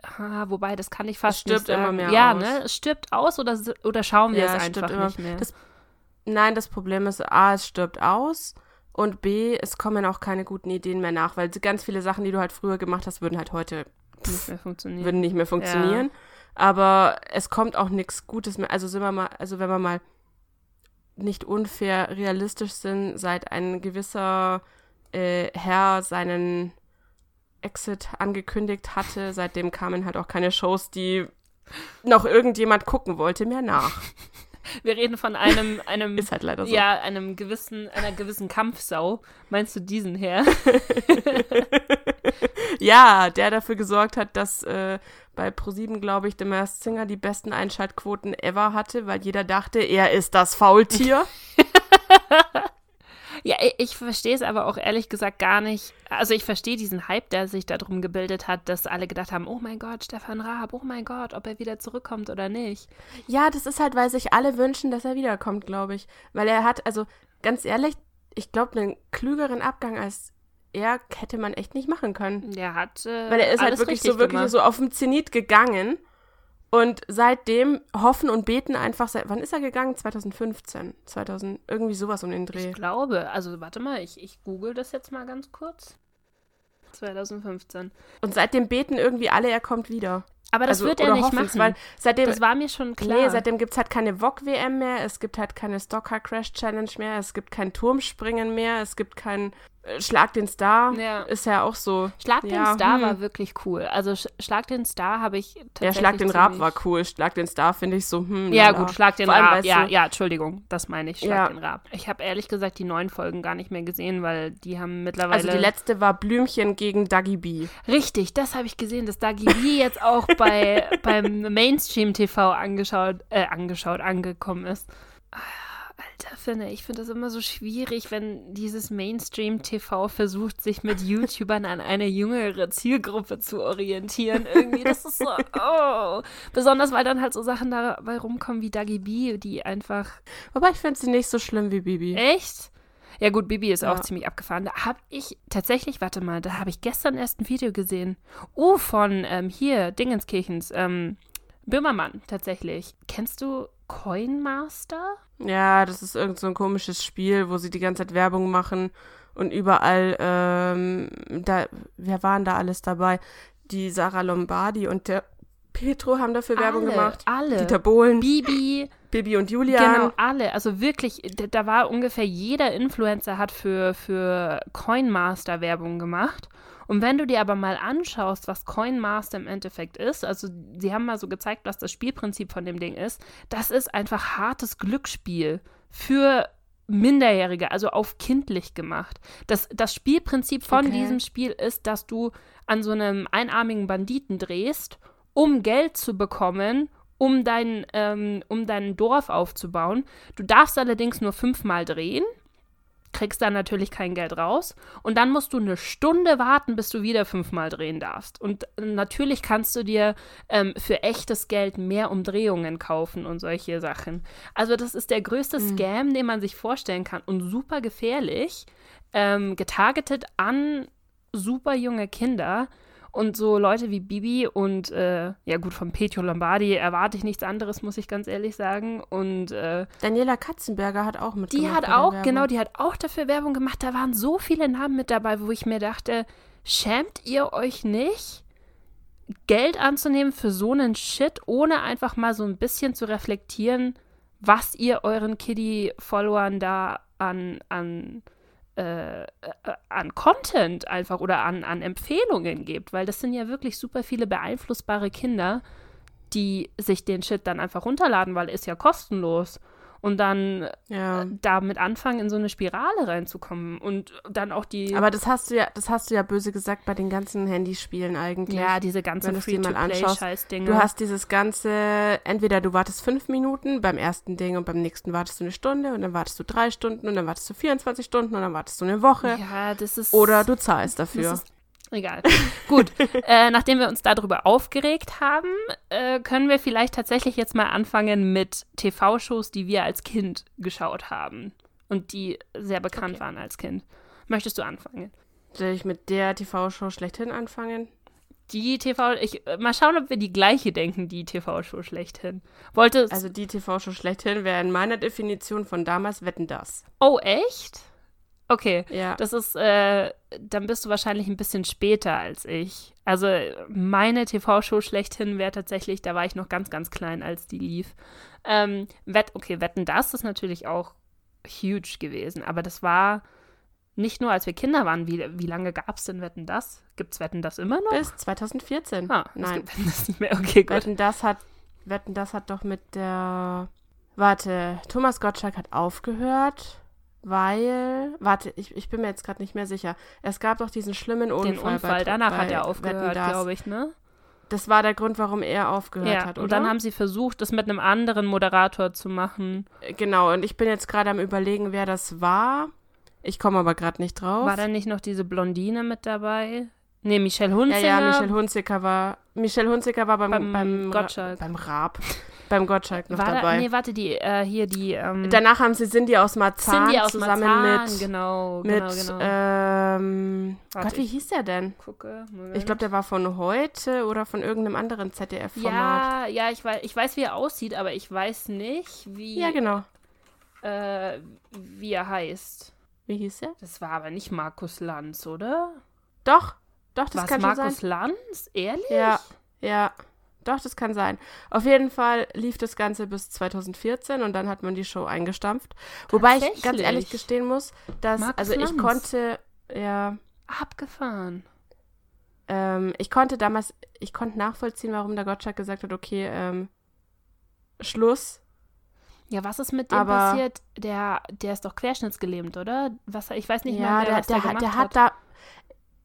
Ah, wobei, das kann ich fast stirbt nicht sagen. immer mehr ja, aus. ne? Es stirbt aus oder, oder schauen wir Ja, es es einfach nicht mehr. Das- Nein, das Problem ist, A, es stirbt aus und B, es kommen auch keine guten Ideen mehr nach, weil ganz viele Sachen, die du halt früher gemacht hast, würden halt heute nicht mehr funktioniert. würden nicht mehr funktionieren. Aber es kommt auch nichts Gutes mehr. Also sind wir mal, also wenn wir mal nicht unfair realistisch sind, seit ein gewisser äh, Herr seinen Exit angekündigt hatte, seitdem kamen halt auch keine Shows, die noch irgendjemand gucken wollte, mehr nach. Wir reden von einem, einem Ist halt leider so. Ja, einem gewissen, einer gewissen Kampfsau. Meinst du diesen her? Ja, der dafür gesorgt hat, dass äh, bei ProSieben, glaube ich, der Masked Singer die besten Einschaltquoten ever hatte, weil jeder dachte, er ist das Faultier. Ja, ich, verstehe es aber auch ehrlich gesagt gar nicht. Also ich verstehe diesen Hype, der sich darum gebildet hat, dass alle gedacht haben, oh mein Gott, Stefan Raab, oh mein Gott, ob er wieder zurückkommt oder nicht. Ja, das ist halt, weil sich alle wünschen, dass er wiederkommt, glaube ich. Weil er hat, also ganz ehrlich, ich glaube, einen klügeren Abgang als er hätte man echt nicht machen können. Der hat äh, Weil er ist halt wirklich so wirklich gemacht. so auf dem Zenit gegangen. Und seitdem hoffen und beten einfach, seit, wann ist er gegangen? 2015, 2000, irgendwie sowas um den Dreh. Ich glaube, also warte mal, ich, ich google das jetzt mal ganz kurz. 2015. Und seitdem beten irgendwie alle, er kommt wieder. Aber das also, wird er nicht machen. Weil seitdem, das war mir schon klar. Nee, seitdem gibt es halt keine VOG-WM mehr, es gibt halt keine Stocker Crash Challenge mehr, es gibt kein Turmspringen mehr, es gibt kein Schlag den Star. Ja. Ist ja auch so. Schlag den ja, Star hm. war wirklich cool. Also Sch Schlag den Star habe ich tatsächlich Ja, Schlag den Rab war cool. Schlag den Star finde ich so, hm. Ja, lala. gut, Schlag den allem, Rab. Ja, ja, Entschuldigung, das meine ich, Schlag Ja. den Rab. Ich habe ehrlich gesagt die neuen Folgen gar nicht mehr gesehen, weil die haben mittlerweile. Also die letzte war Blümchen gegen Dagi B. Richtig, das habe ich gesehen, dass Dagi B jetzt auch bei, beim Mainstream-TV angeschaut, äh, angeschaut, angekommen ist. Ah, Alter, finde ich finde das immer so schwierig, wenn dieses Mainstream-TV versucht, sich mit YouTubern an eine jüngere Zielgruppe zu orientieren. Irgendwie, das ist so, oh. Besonders, weil dann halt so Sachen dabei rumkommen wie Dagi B, die einfach Wobei ich finde sie nicht so schlimm wie Bibi. Echt? Ja gut, Bibi ist auch Ja. ziemlich abgefahren. Da habe ich tatsächlich, warte mal, da habe ich gestern erst ein Video gesehen. Oh, von ähm, hier, Dingenskirchens, ähm, Böhmermann tatsächlich. Kennst du Coinmaster? Ja, das ist irgend so ein komisches Spiel, wo sie die ganze Zeit Werbung machen und überall, ähm, da, wer waren da alles dabei? Die Sarah Lombardi und der Petro haben dafür Werbung Alle, gemacht. alle. Dieter Bohlen, Bibi, Bibi und Julian. genau, alle. Also wirklich, da, da war ungefähr jeder Influencer hat für, für Coinmaster Werbung gemacht. Und wenn du dir aber mal anschaust, was Coinmaster im Endeffekt ist, also sie haben mal so gezeigt, was das Spielprinzip von dem Ding ist, das ist einfach hartes Glücksspiel für Minderjährige, also auf kindlich gemacht. Das, das Spielprinzip von Okay. diesem Spiel ist, dass du an so einem einarmigen Banditen drehst, um Geld zu bekommen, um dein, ähm, um dein Dorf aufzubauen. Du darfst allerdings nur fünfmal drehen, kriegst dann natürlich kein Geld raus und dann musst du eine Stunde warten, bis du wieder fünfmal drehen darfst. Und natürlich kannst du dir ähm, für echtes Geld mehr Umdrehungen kaufen und solche Sachen. Also das ist der größte Scam, den man sich vorstellen kann und super gefährlich, ähm, getargetet an super junge Kinder. Und so Leute wie Bibi und äh, ja gut, von Petro Lombardi erwarte ich nichts anderes, muss ich ganz ehrlich sagen. Und äh, Daniela Katzenberger hat auch mitgemacht. die hat auch, genau, die hat auch dafür Werbung gemacht. Da waren so viele Namen mit dabei, wo ich mir dachte, schämt ihr euch nicht, Geld anzunehmen für so einen Shit, ohne einfach mal so ein bisschen zu reflektieren, was ihr euren Kiddie-Followern da an, an, äh, äh, an Content einfach oder an, an Empfehlungen gebt, weil das sind ja wirklich super viele beeinflussbare Kinder, die sich den Shit dann einfach runterladen, weil er ist ja kostenlos. Und dann Ja. damit anfangen, in so eine Spirale reinzukommen und dann auch die, Aber das hast du ja, das hast du ja böse gesagt bei den ganzen Handyspielen eigentlich. ja, diese ganzen Free-to-Play-Scheißdinge. Du hast dieses ganze, entweder du wartest fünf Minuten beim ersten Ding und beim nächsten wartest du eine Stunde und dann wartest du drei Stunden und dann wartest du 24 Stunden und dann wartest du eine Woche. ja, das ist Oder du zahlst das dafür. ist egal. Gut, äh, nachdem wir uns darüber aufgeregt haben, äh, können wir vielleicht tatsächlich jetzt mal anfangen mit TV-Shows, die wir als Kind geschaut haben und die sehr bekannt Okay. waren als Kind. Möchtest du anfangen? Soll ich mit der TV-Show schlechthin anfangen? Die TV, ich, äh, mal schauen, ob wir die gleiche denken, die TV-Show schlechthin. Wollte Also die TV-Show schlechthin wäre in meiner Definition von damals Wetten das. Oh, echt? Okay. Ja. Das ist, äh, dann bist du wahrscheinlich ein bisschen später als ich. Also meine TV-Show schlechthin wäre tatsächlich, da war ich noch ganz, ganz klein, als die lief. Ähm, Wett, okay, Wetten, das ist natürlich auch huge gewesen, aber das war nicht nur, als wir Kinder waren. Wie, wie lange gab es denn Wetten, das? Gibt es Wetten, das immer noch? Bis 2014. Ah, Nein. gibt Wetten, das nicht mehr. Okay, gut. Wetten das hat, Wetten das hat doch mit der, warte, Thomas Gottschalk hat aufgehört, weil, warte, ich, ich bin mir jetzt gerade nicht mehr sicher. Es gab doch diesen schlimmen Unfall. Den Unfall, bei, danach bei hat er aufgehört, glaube ich, ne? Das war der Grund, warum er aufgehört Ja, hat, und oder? dann haben sie versucht, das mit einem anderen Moderator zu machen. genau, und ich bin jetzt gerade am überlegen, wer das war. Ich komme aber gerade nicht drauf. War da nicht noch diese Blondine mit dabei? Nee, Michelle ja, Hunziker. ja, Michelle Hunziker war, Michelle Hunziker war beim, Beim beim, Gottschalk. beim Raab, beim Gottschalk noch war da, dabei. Nee, warte, die, äh, hier die, ähm, Danach haben sie Cindy aus Marzahn Cindy aus zusammen Marzahn, mit, genau, mit genau, genau. ähm, Warte, Gott, wie hieß der denn? Gucke. Ich glaube, der war von heute oder von irgendeinem anderen ZDF-Format. ja, ja, ich weiß, ich weiß, wie er aussieht, aber ich weiß nicht, wie, Ja, genau. äh, wie er heißt. Wie hieß er? Das war aber nicht Markus Lanz, oder? Doch, doch, das Was kann Markus sein. Lanz? Ehrlich? Ja, ja. Doch, das kann sein. Auf jeden Fall lief das Ganze bis 2014 und dann hat man die Show eingestampft. Wobei ich ganz ehrlich gestehen muss, dass, Markus also ich Lanz. konnte, ja, Abgefahren. ähm, ich konnte damals, ich konnte nachvollziehen, warum der Gottschalk gesagt hat, okay, ähm, Schluss. Ja, was ist mit dem Aber- passiert? Der, der ist doch querschnittsgelähmt, oder? Was, ich weiß nicht ja, mehr, wer, der, was der, der, hat, der hat. hat da,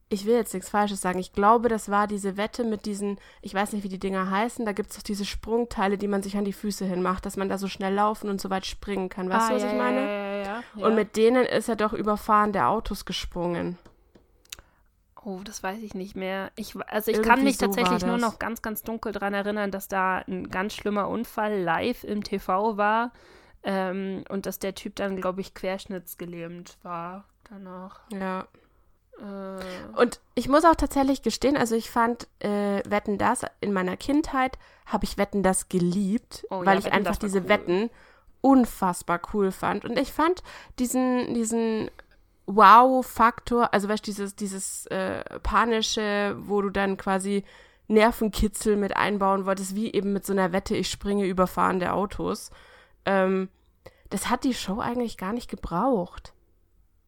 ich will jetzt nichts Falsches sagen, ich glaube, das war diese Wette mit diesen, ich weiß nicht, wie die Dinger heißen, da gibt es doch diese Sprungteile, die man sich an die Füße hinmacht, dass man da so schnell laufen und so weit springen kann. Weißt ah, du, was ja, ich meine? Ja, ja, ja. Und mit denen ist er doch überfahren der Autos gesprungen. Oh, das weiß ich nicht mehr. Ich, also ich Irgendwie kann mich so tatsächlich nur noch ganz, ganz dunkel daran erinnern, dass da ein ganz schlimmer Unfall live im TV war ähm, und dass der Typ dann, glaube ich, querschnittsgelähmt war danach. Ja. Äh, Und ich muss auch tatsächlich gestehen, also ich fand äh, Wetten das in meiner Kindheit, habe ich Wetten das geliebt, Oh ja, weil ich Wetten, einfach diese cool. Wetten unfassbar cool fand. Und ich fand diesen, diesen Wow-Faktor, also weißt du, dieses, dieses äh, panische, wo du dann quasi Nervenkitzel mit einbauen wolltest, wie eben mit so einer Wette, ich springe über fahrende Autos. Ähm, das hat die Show eigentlich gar nicht gebraucht.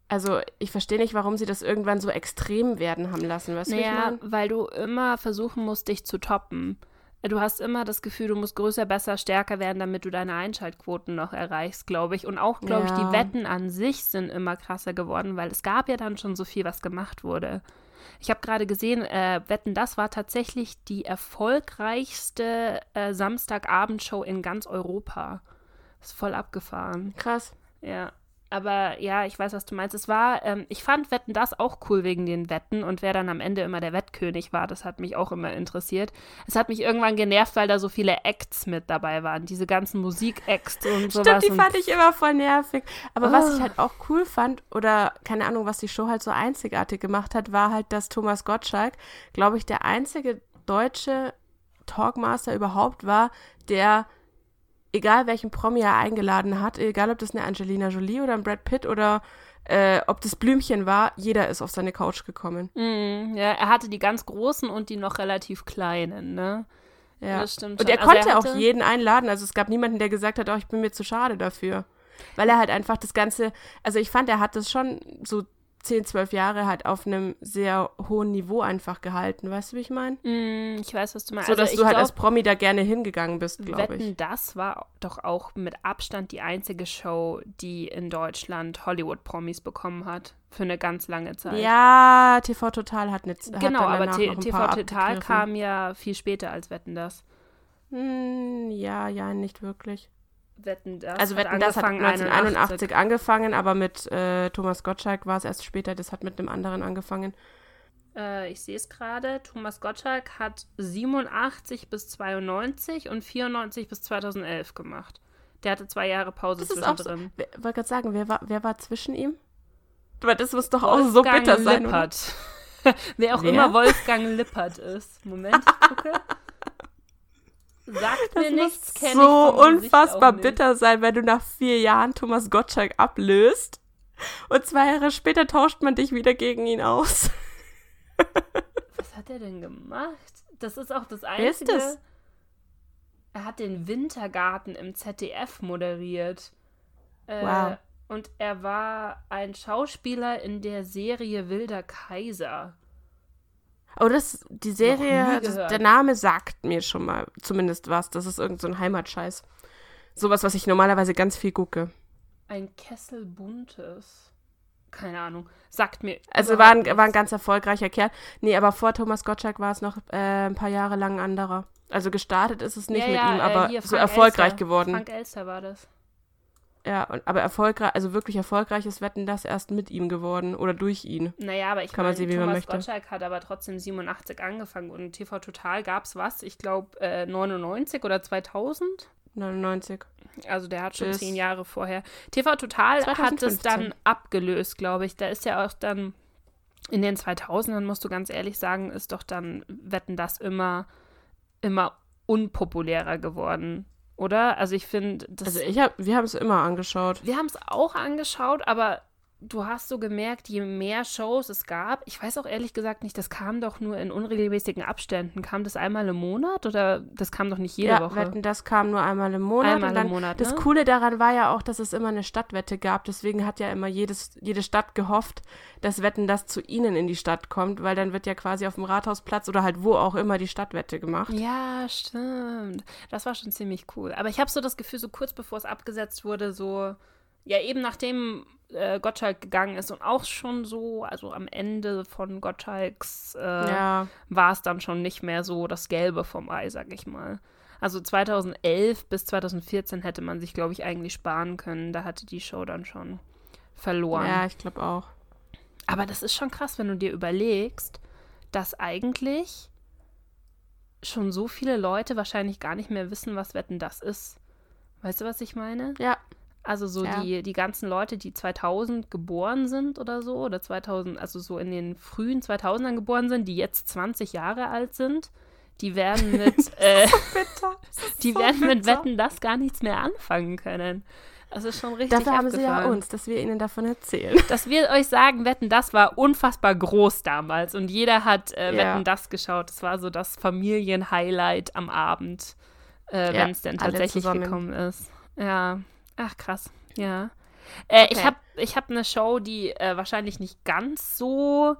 Also ich verstehe nicht, warum sie das irgendwann so extrem werden haben lassen. Weißt wie ich naja, meine? weil du immer versuchen musst, dich zu toppen. Du hast immer das Gefühl, du musst größer, besser, stärker werden, damit du deine Einschaltquoten noch erreichst, glaube ich. Und auch, glaube ich, Ja. die Wetten an sich sind immer krasser geworden, weil es gab ja dann schon so viel, was gemacht wurde. Ich habe gerade gesehen, äh, Wetten, das war tatsächlich die erfolgreichste äh, Samstagabendshow in ganz Europa. Ist voll abgefahren. Krass. Ja. Aber ja, ich weiß, was du meinst. Es war, ähm, ich fand Wetten das auch cool wegen den Wetten und wer dann am Ende immer der Wettkönig war, das hat mich auch immer interessiert. Es hat mich irgendwann genervt, weil da so viele Acts mit dabei waren, diese ganzen Musik-Acts und sowas. Stimmt, die fand ich immer voll nervig. Aber was ich Ah. halt auch cool fand, oder keine Ahnung, was die Show halt so einzigartig gemacht hat, war halt, dass Thomas Gottschalk, glaube ich, der einzige deutsche Talkmaster überhaupt war, der, egal welchen Promi er eingeladen hat, egal ob das eine Angelina Jolie oder ein Brad Pitt oder äh, ob das Blümchen war, jeder ist auf seine Couch gekommen. Mm, ja, er hatte die ganz großen und die noch relativ kleinen, ne? Ja. Das stimmt Und schon. er Also konnte auch hatte- jeden einladen. Also es gab niemanden, der gesagt hat, oh, ich bin mir zu schade dafür. Weil er halt einfach das Ganze, also ich fand, er hat das schon so 10, 12 Jahre halt auf einem sehr hohen Niveau einfach gehalten. Weißt du, wie ich meine? Mm, ich weiß, was du meinst. So, dass also du halt glaub, als Promi da gerne hingegangen bist, glaube Wetten, ich. das war doch auch mit Abstand die einzige Show, die in Deutschland Hollywood-Promis bekommen hat. Für eine ganz lange Zeit. Ja, TV Total hat nicht. hat genau, aber TV Total kam ja viel später als Wetten, das. Hm, ja, ja, nicht wirklich. Wetten, das Also hat Wetten, das hat angefangen 1981 angefangen, aber mit äh, Thomas Gottschalk war es erst später. Das hat mit einem anderen angefangen. Äh, ich sehe es gerade. Thomas Gottschalk hat 87 bis 92 und 94 bis 2011 gemacht. Der hatte zwei Jahre Pause Das ist auch so. zwischendrin. Wollte gerade sagen, wer war, wer war zwischen ihm? Aber das muss doch auch so Wolfgang bitter sein. Lippert. Wer auch Wer? immer Wolfgang Lippert ist. Moment, ich gucke. Sagt Das mir nichts, kenn so ich unfassbar bitter sein, wenn du nach vier Jahren Thomas Gottschalk ablöst und zwei Jahre später tauscht man dich wieder gegen ihn aus. Was hat er denn gemacht? Das ist auch das Wer ist Einzige. das? Er hat den Wintergarten im ZDF moderiert. Äh, Wow. Und er war ein Schauspieler in der Serie Wilder Kaiser. Aber das, die Serie, das, der Name sagt mir schon mal zumindest was. Das ist irgend so ein Heimatscheiß. Sowas, was ich normalerweise ganz viel gucke. Ein Kessel Buntes. Keine Ahnung. Sagt mir. Also war ein, war ein ganz erfolgreicher Kerl. Nee, aber vor Thomas Gottschalk war es noch äh, ein paar Jahre lang ein anderer. Also gestartet ist es nicht Ja, mit ja, ihm, äh, aber hier so erfolgreich Elster. geworden. Frank Elster war das. Ja, und, aber erfolgreich, also wirklich erfolgreiches Wetten das erst mit ihm geworden oder durch ihn. Naja, aber ich Kann man meine, sehen, wie man Thomas möchte. Gottschalk hat aber trotzdem 87 angefangen und TV Total gab es was? Ich glaube äh, 99 oder 2000? 99. Also der hat schon Bis zehn Jahre vorher. TV Total hat es 2015. dann abgelöst, glaube ich. Da ist ja auch dann in den 2000ern, musst du ganz ehrlich sagen, ist doch dann Wetten das immer, immer unpopulärer geworden, oder? Also ich finde, das Also ich hab, wir haben es immer angeschaut. wir haben es auch angeschaut, aber du hast so gemerkt, je mehr Shows es gab, ich weiß auch ehrlich gesagt nicht, das kam doch nur in unregelmäßigen Abständen. Kam das einmal im Monat oder das kam doch nicht jede ja, Woche? Wetten, das kam nur einmal im Monat. Einmal dann, im Monat, Das ne? Coole daran war ja auch, dass es immer eine Stadtwette gab. Deswegen hat ja immer jedes, jede Stadt gehofft, dass Wetten das zu ihnen in die Stadt kommt, weil dann wird ja quasi auf dem Rathausplatz oder halt wo auch immer die Stadtwette gemacht. Ja, stimmt. Das war schon ziemlich cool. Aber ich habe so das Gefühl, so kurz bevor es abgesetzt wurde, so, ja, eben nachdem äh, Gottschalk gegangen ist und auch schon so, also am Ende von Gottschalks äh, Ja. war es dann schon nicht mehr so das Gelbe vom Ei, sag ich mal. Also 2011 bis 2014 hätte man sich, glaube ich, eigentlich sparen können. Da hatte die Show dann schon verloren. Ja, ich glaube auch. Aber das ist schon krass, wenn du dir überlegst, dass eigentlich schon so viele Leute wahrscheinlich gar nicht mehr wissen, was Wetten das ist. Weißt du, was ich meine? Ja. Also so Ja. die, die ganzen Leute, die 2000 geboren sind oder so, oder 2000, also so in den frühen 2000ern geboren sind, die jetzt 20 Jahre alt sind, die werden mit, äh, Bitter. die so werden mit bitter. Wetten das gar nichts mehr anfangen können. Das ist schon richtig Dafür haben sie ja uns, dass wir ihnen davon erzählen. Dass wir euch sagen, Wetten, das war unfassbar groß damals und jeder hat äh, Ja. Wetten, das geschaut. Das war so das Familienhighlight am Abend, äh, Ja, wenn es denn tatsächlich gekommen ist. Ja, ach krass, ja. Äh, Ich Okay. habe ich hab eine Show, die äh, wahrscheinlich nicht ganz so,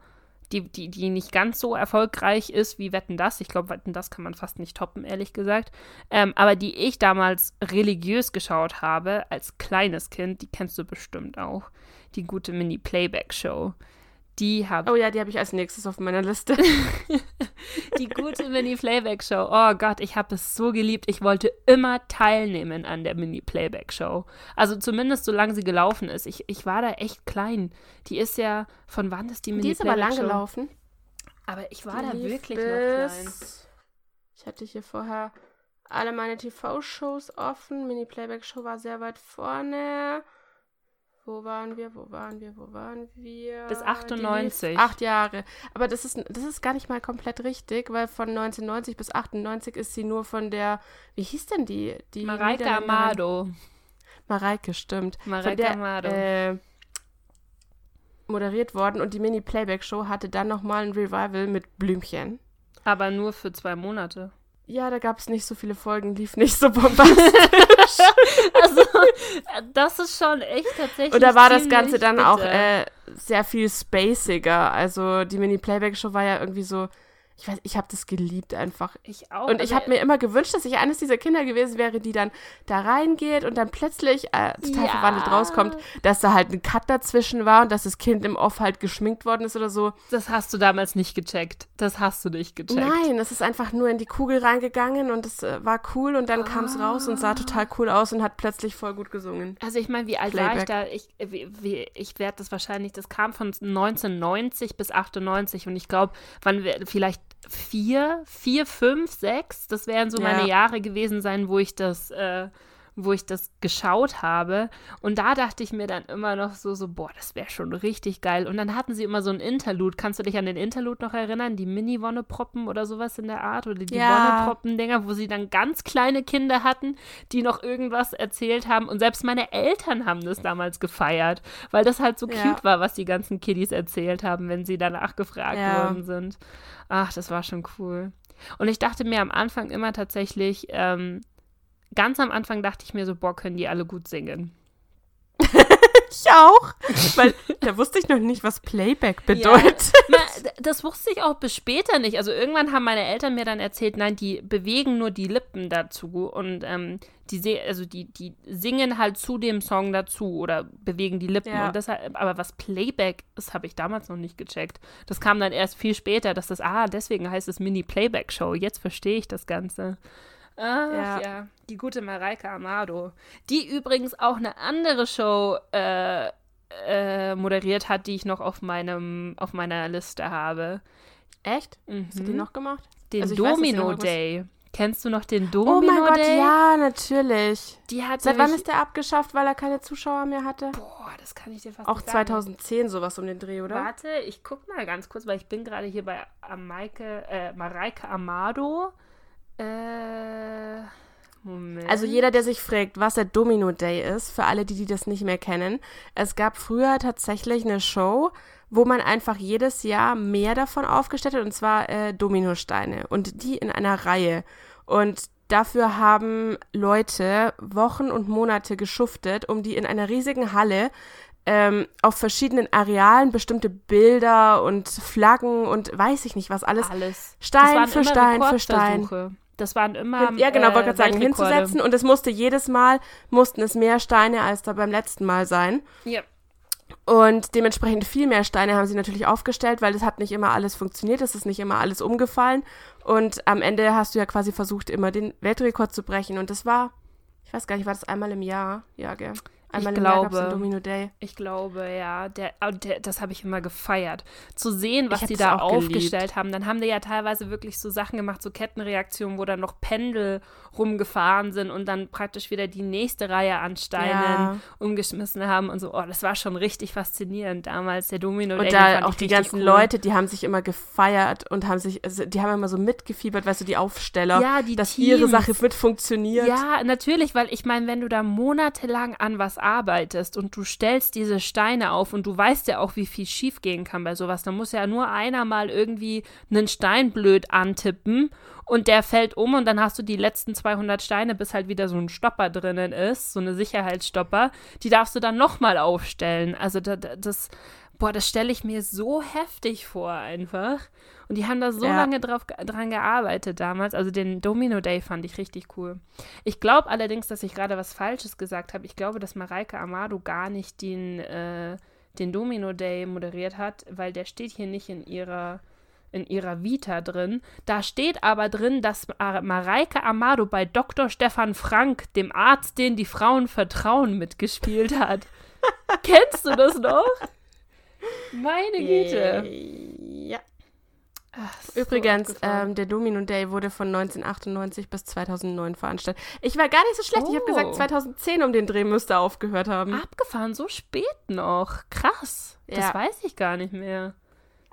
die, die, die nicht ganz so erfolgreich ist wie Wetten, das. Ich glaube, Wetten, das kann man fast nicht toppen, ehrlich gesagt. Ähm, aber die ich damals religiös geschaut habe, als kleines Kind, die kennst du bestimmt auch. Die gute Mini-Playback-Show. Die habe Oh ja, die habe ich als nächstes auf meiner Liste. die gute Mini-Playback-Show. Oh Gott, ich habe es so geliebt. Ich wollte immer teilnehmen an der Mini-Playback-Show. Also zumindest solange sie gelaufen ist. Ich, ich war da echt klein. Die ist ja, von wann ist die Die ist aber lang Mini-Playback-Show? gelaufen. Aber ich war Die da wirklich noch klein. Ich hatte hier vorher alle meine TV-Shows offen. Mini-Playback-Show war sehr weit vorne. Wo waren wir? Wo waren wir? Wo waren wir? Bis Die 98. lief Acht Jahre. Aber das ist, das ist gar nicht mal komplett richtig, weil von 1990 bis 98 ist sie nur von der, wie hieß denn die? die Mareike? Amado. Mareike, stimmt. Mareike der, Amado. Äh, moderiert worden und die Mini-Playback-Show hatte dann nochmal ein Revival mit Blümchen. Aber nur für zwei Monate. Ja, da gab es nicht so viele Folgen, lief nicht so bombastisch. Also, das ist schon echt tatsächlich. Und da war das Ganze dann auch bitter. äh, sehr viel spaciger. Also die Mini-Playback-Show war ja irgendwie so, ich weiß, ich habe das geliebt einfach. ich auch. Und ich also, habe mir immer gewünscht, dass ich eines dieser Kinder gewesen wäre, die dann da reingeht und dann plötzlich äh, total Ja. verwandelt rauskommt, dass da halt ein Cut dazwischen war und dass das Kind im Off halt geschminkt worden ist oder so. Das hast du damals nicht gecheckt. Das hast du nicht gecheckt. Nein, es ist einfach nur in die Kugel reingegangen und es äh, war cool und dann kam es raus und sah total cool aus und hat plötzlich voll gut gesungen. Also ich meine, wie alt war ich Playback. da? Ich, wie, wie, ich werde das wahrscheinlich, das kam von 1990 bis 98 und ich glaube, wann wir vielleicht vier, vier, fünf, sechs, das wären so Ja. meine Jahre gewesen sein, wo ich das, äh, wo ich das geschaut habe. Und da dachte ich mir dann immer noch so, so, boah, das wäre schon richtig geil. Und dann hatten sie immer so ein Interlude. Kannst du dich an den Interlude noch erinnern? Die Mini-Wonneproppen oder sowas in der Art? Oder die Ja. Wonneproppen-Dinger, wo sie dann ganz kleine Kinder hatten, die noch irgendwas erzählt haben. Und selbst meine Eltern haben das damals gefeiert, weil das halt so Ja. cute war, was die ganzen Kiddies erzählt haben, wenn sie danach gefragt Ja. worden sind. Ach, das war schon cool. Und ich dachte mir am Anfang immer tatsächlich, ähm, ganz am Anfang dachte ich mir so, boah, können die alle gut singen. Ich auch, weil da wusste ich noch nicht, was Playback bedeutet. D- das wusste ich auch bis später nicht. Also irgendwann haben meine Eltern mir dann erzählt, nein, die bewegen nur die Lippen dazu und ähm, die, also die, die singen halt zu dem Song dazu oder bewegen die Lippen. Ja. Und deshalb, aber was Playback ist, habe ich damals noch nicht gecheckt. Das kam dann erst viel später, dass das, ah, deswegen heißt es Mini-Playback-Show. Jetzt verstehe ich das Ganze. Ach ja. Ja. die gute Mareike Amado. Die übrigens auch eine andere Show äh, äh, moderiert hat, die ich noch auf meinem auf meiner Liste habe. Echt? Mhm. Hast du die noch gemacht? Den Also weiß, Domino was- Day. Kennst du noch den Oh Domino mein Gott, Day? ja, natürlich. Die hat Seit wann ist der abgeschafft, weil er keine Zuschauer mehr hatte? Boah, das kann ich dir fast Auch nicht sagen. 2010 sowas um den Dreh, oder? Warte, ich guck mal ganz kurz, weil ich bin gerade hier bei Amaike, äh, Mareike Amado. Äh, Moment. Also jeder, der sich fragt, was der Domino Day ist, für alle, die, die das nicht mehr kennen, es gab früher tatsächlich eine Show, wo man einfach jedes Jahr mehr davon aufgestellt hat, und zwar äh, Dominosteine und die in einer Reihe. Und dafür haben Leute Wochen und Monate geschuftet, um die in einer riesigen Halle ähm, auf verschiedenen Arealen bestimmte Bilder und Flaggen und weiß ich nicht was alles. Alles. Stein für Stein für Stein. Das waren immer. Ja, genau, äh, wollte gerade sagen, Weltrekorde. hinzusetzen. Und es musste jedes Mal, mussten es mehr Steine als da beim letzten Mal sein. Ja. Und dementsprechend viel mehr Steine haben sie natürlich aufgestellt, weil es hat nicht immer alles funktioniert, es ist nicht immer alles umgefallen. Und am Ende hast du ja quasi versucht, immer den Weltrekord zu brechen. Und das war, ich weiß gar nicht, war das einmal im Jahr? Ja, gell? Einmal gab's glaube. Domino Day. Ich glaube, ja. Der, ah, der, das habe ich immer gefeiert. Zu sehen, was Ich die da auch geliebt. aufgestellt haben. Dann haben die ja teilweise wirklich so Sachen gemacht, so Kettenreaktionen, wo dann noch Pendel rumgefahren sind und dann praktisch wieder die nächste Reihe an Steinen Ja. umgeschmissen haben und so. Oh, das war schon richtig faszinierend damals, der Domino Day. Und da auch ich die ganzen cool. Leute, die haben sich immer gefeiert und haben sich, also die haben immer so mitgefiebert, weißt du, die Aufsteller, Ja, die dass ihre Teams. Sache mit funktioniert. Ja, natürlich, weil ich meine, wenn du da monatelang an was arbeitest und du stellst diese Steine auf und du weißt ja auch, wie viel schief gehen kann bei sowas, dann muss ja nur einer mal irgendwie einen Stein blöd antippen und der fällt um und dann hast du die letzten 200 Steine, bis halt wieder so ein Stopper drinnen ist, so eine Sicherheitsstopper, die darfst du dann nochmal aufstellen. Also da, da, das, boah, das stelle ich mir so heftig vor einfach. Und die haben da so Ja. lange drauf, dran gearbeitet damals. Also den Domino Day fand ich richtig cool. Ich glaube allerdings, dass ich gerade was Falsches gesagt habe. Ich glaube, dass Mareike Amado gar nicht den, äh, den Domino Day moderiert hat, weil der steht hier nicht in ihrer in ihrer Vita drin. Da steht aber drin, dass Mar- Mareike Amado bei Dr. Stefan Frank, dem Arzt, den die Frauen vertrauen, mitgespielt hat. Kennst du das noch? Meine Güte. Ja. Ach, so Übrigens, abgefahren. ähm, der Domino Day wurde von 1998 bis 2009 veranstaltet. Ich war gar nicht so schlecht. Ich habe Oh. gesagt, 2010 um den Dreh müsste aufgehört haben. abgefahren, so spät noch. Krass. Das Ja. weiß ich gar nicht mehr.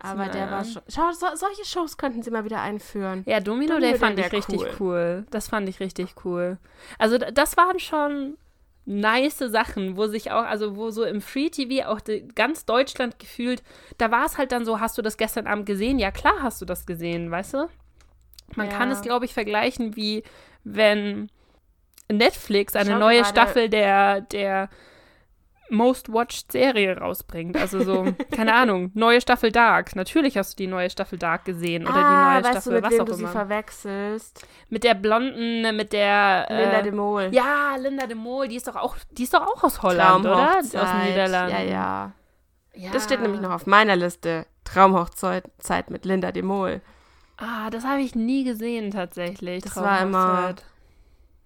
Aber der war schon. Schau, so, solche Shows könnten sie mal wieder einführen. Ja, Domino, Domino Day fand Day ich richtig cool. cool. Das fand ich richtig cool. Also das waren schon nice Sachen, wo sich auch, also wo so im Free TV auch ganz Deutschland gefühlt, da war es halt dann so, hast du das gestern Abend gesehen? Ja, klar hast du das gesehen, weißt du? Man kann Ja. es, glaube ich, vergleichen wie wenn Netflix eine Schau neue Staffel der, der Most Watched Serie rausbringt. Also so, keine Ahnung, neue Staffel Dark. Natürlich hast du die neue Staffel Dark gesehen oder ah, die neue weißt Staffel, du, mit was wem auch du sie immer. verwechselst? Mit der blonden, mit der Linda äh, de Mol. Ja, Linda de Mol, die ist doch auch, die ist doch auch aus Holland, oder? Aus den. Niederlanden. Ja, ja, ja. Das steht nämlich noch auf meiner Liste. Traumhochzeit Zeit mit Linda de Mol. Ah, das habe ich nie gesehen tatsächlich. Das war immer- Traumhochzeit.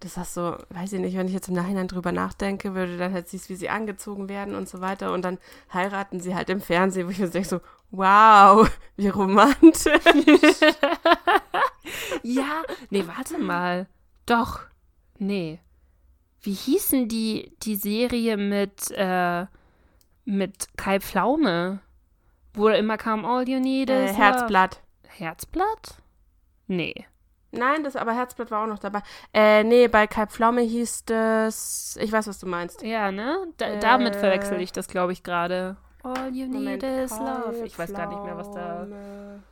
Das hast so, weiß ich nicht, wenn ich jetzt im Nachhinein drüber nachdenke, würde dann halt siehst, wie sie angezogen werden und so weiter und dann heiraten sie halt im Fernsehen, wo ich mir denke so, wow, wie romantisch. Ja, nee, warte mal. Doch. Nee. Wie hießen die, die Serie mit, äh, mit Kai Pflaume? Wo immer kam All You Need äh, is Love. Herzblatt. Herzblatt? Nee. Nein, das aber Herzblatt war auch noch dabei. Äh, nee, bei Kai Pflaume hieß das, ich weiß, was du meinst. Ja, ne? Da, Äh, damit verwechsel ich das, glaube ich, gerade. All You Moment, Need is Love. Ich weiß gar nicht mehr, was da.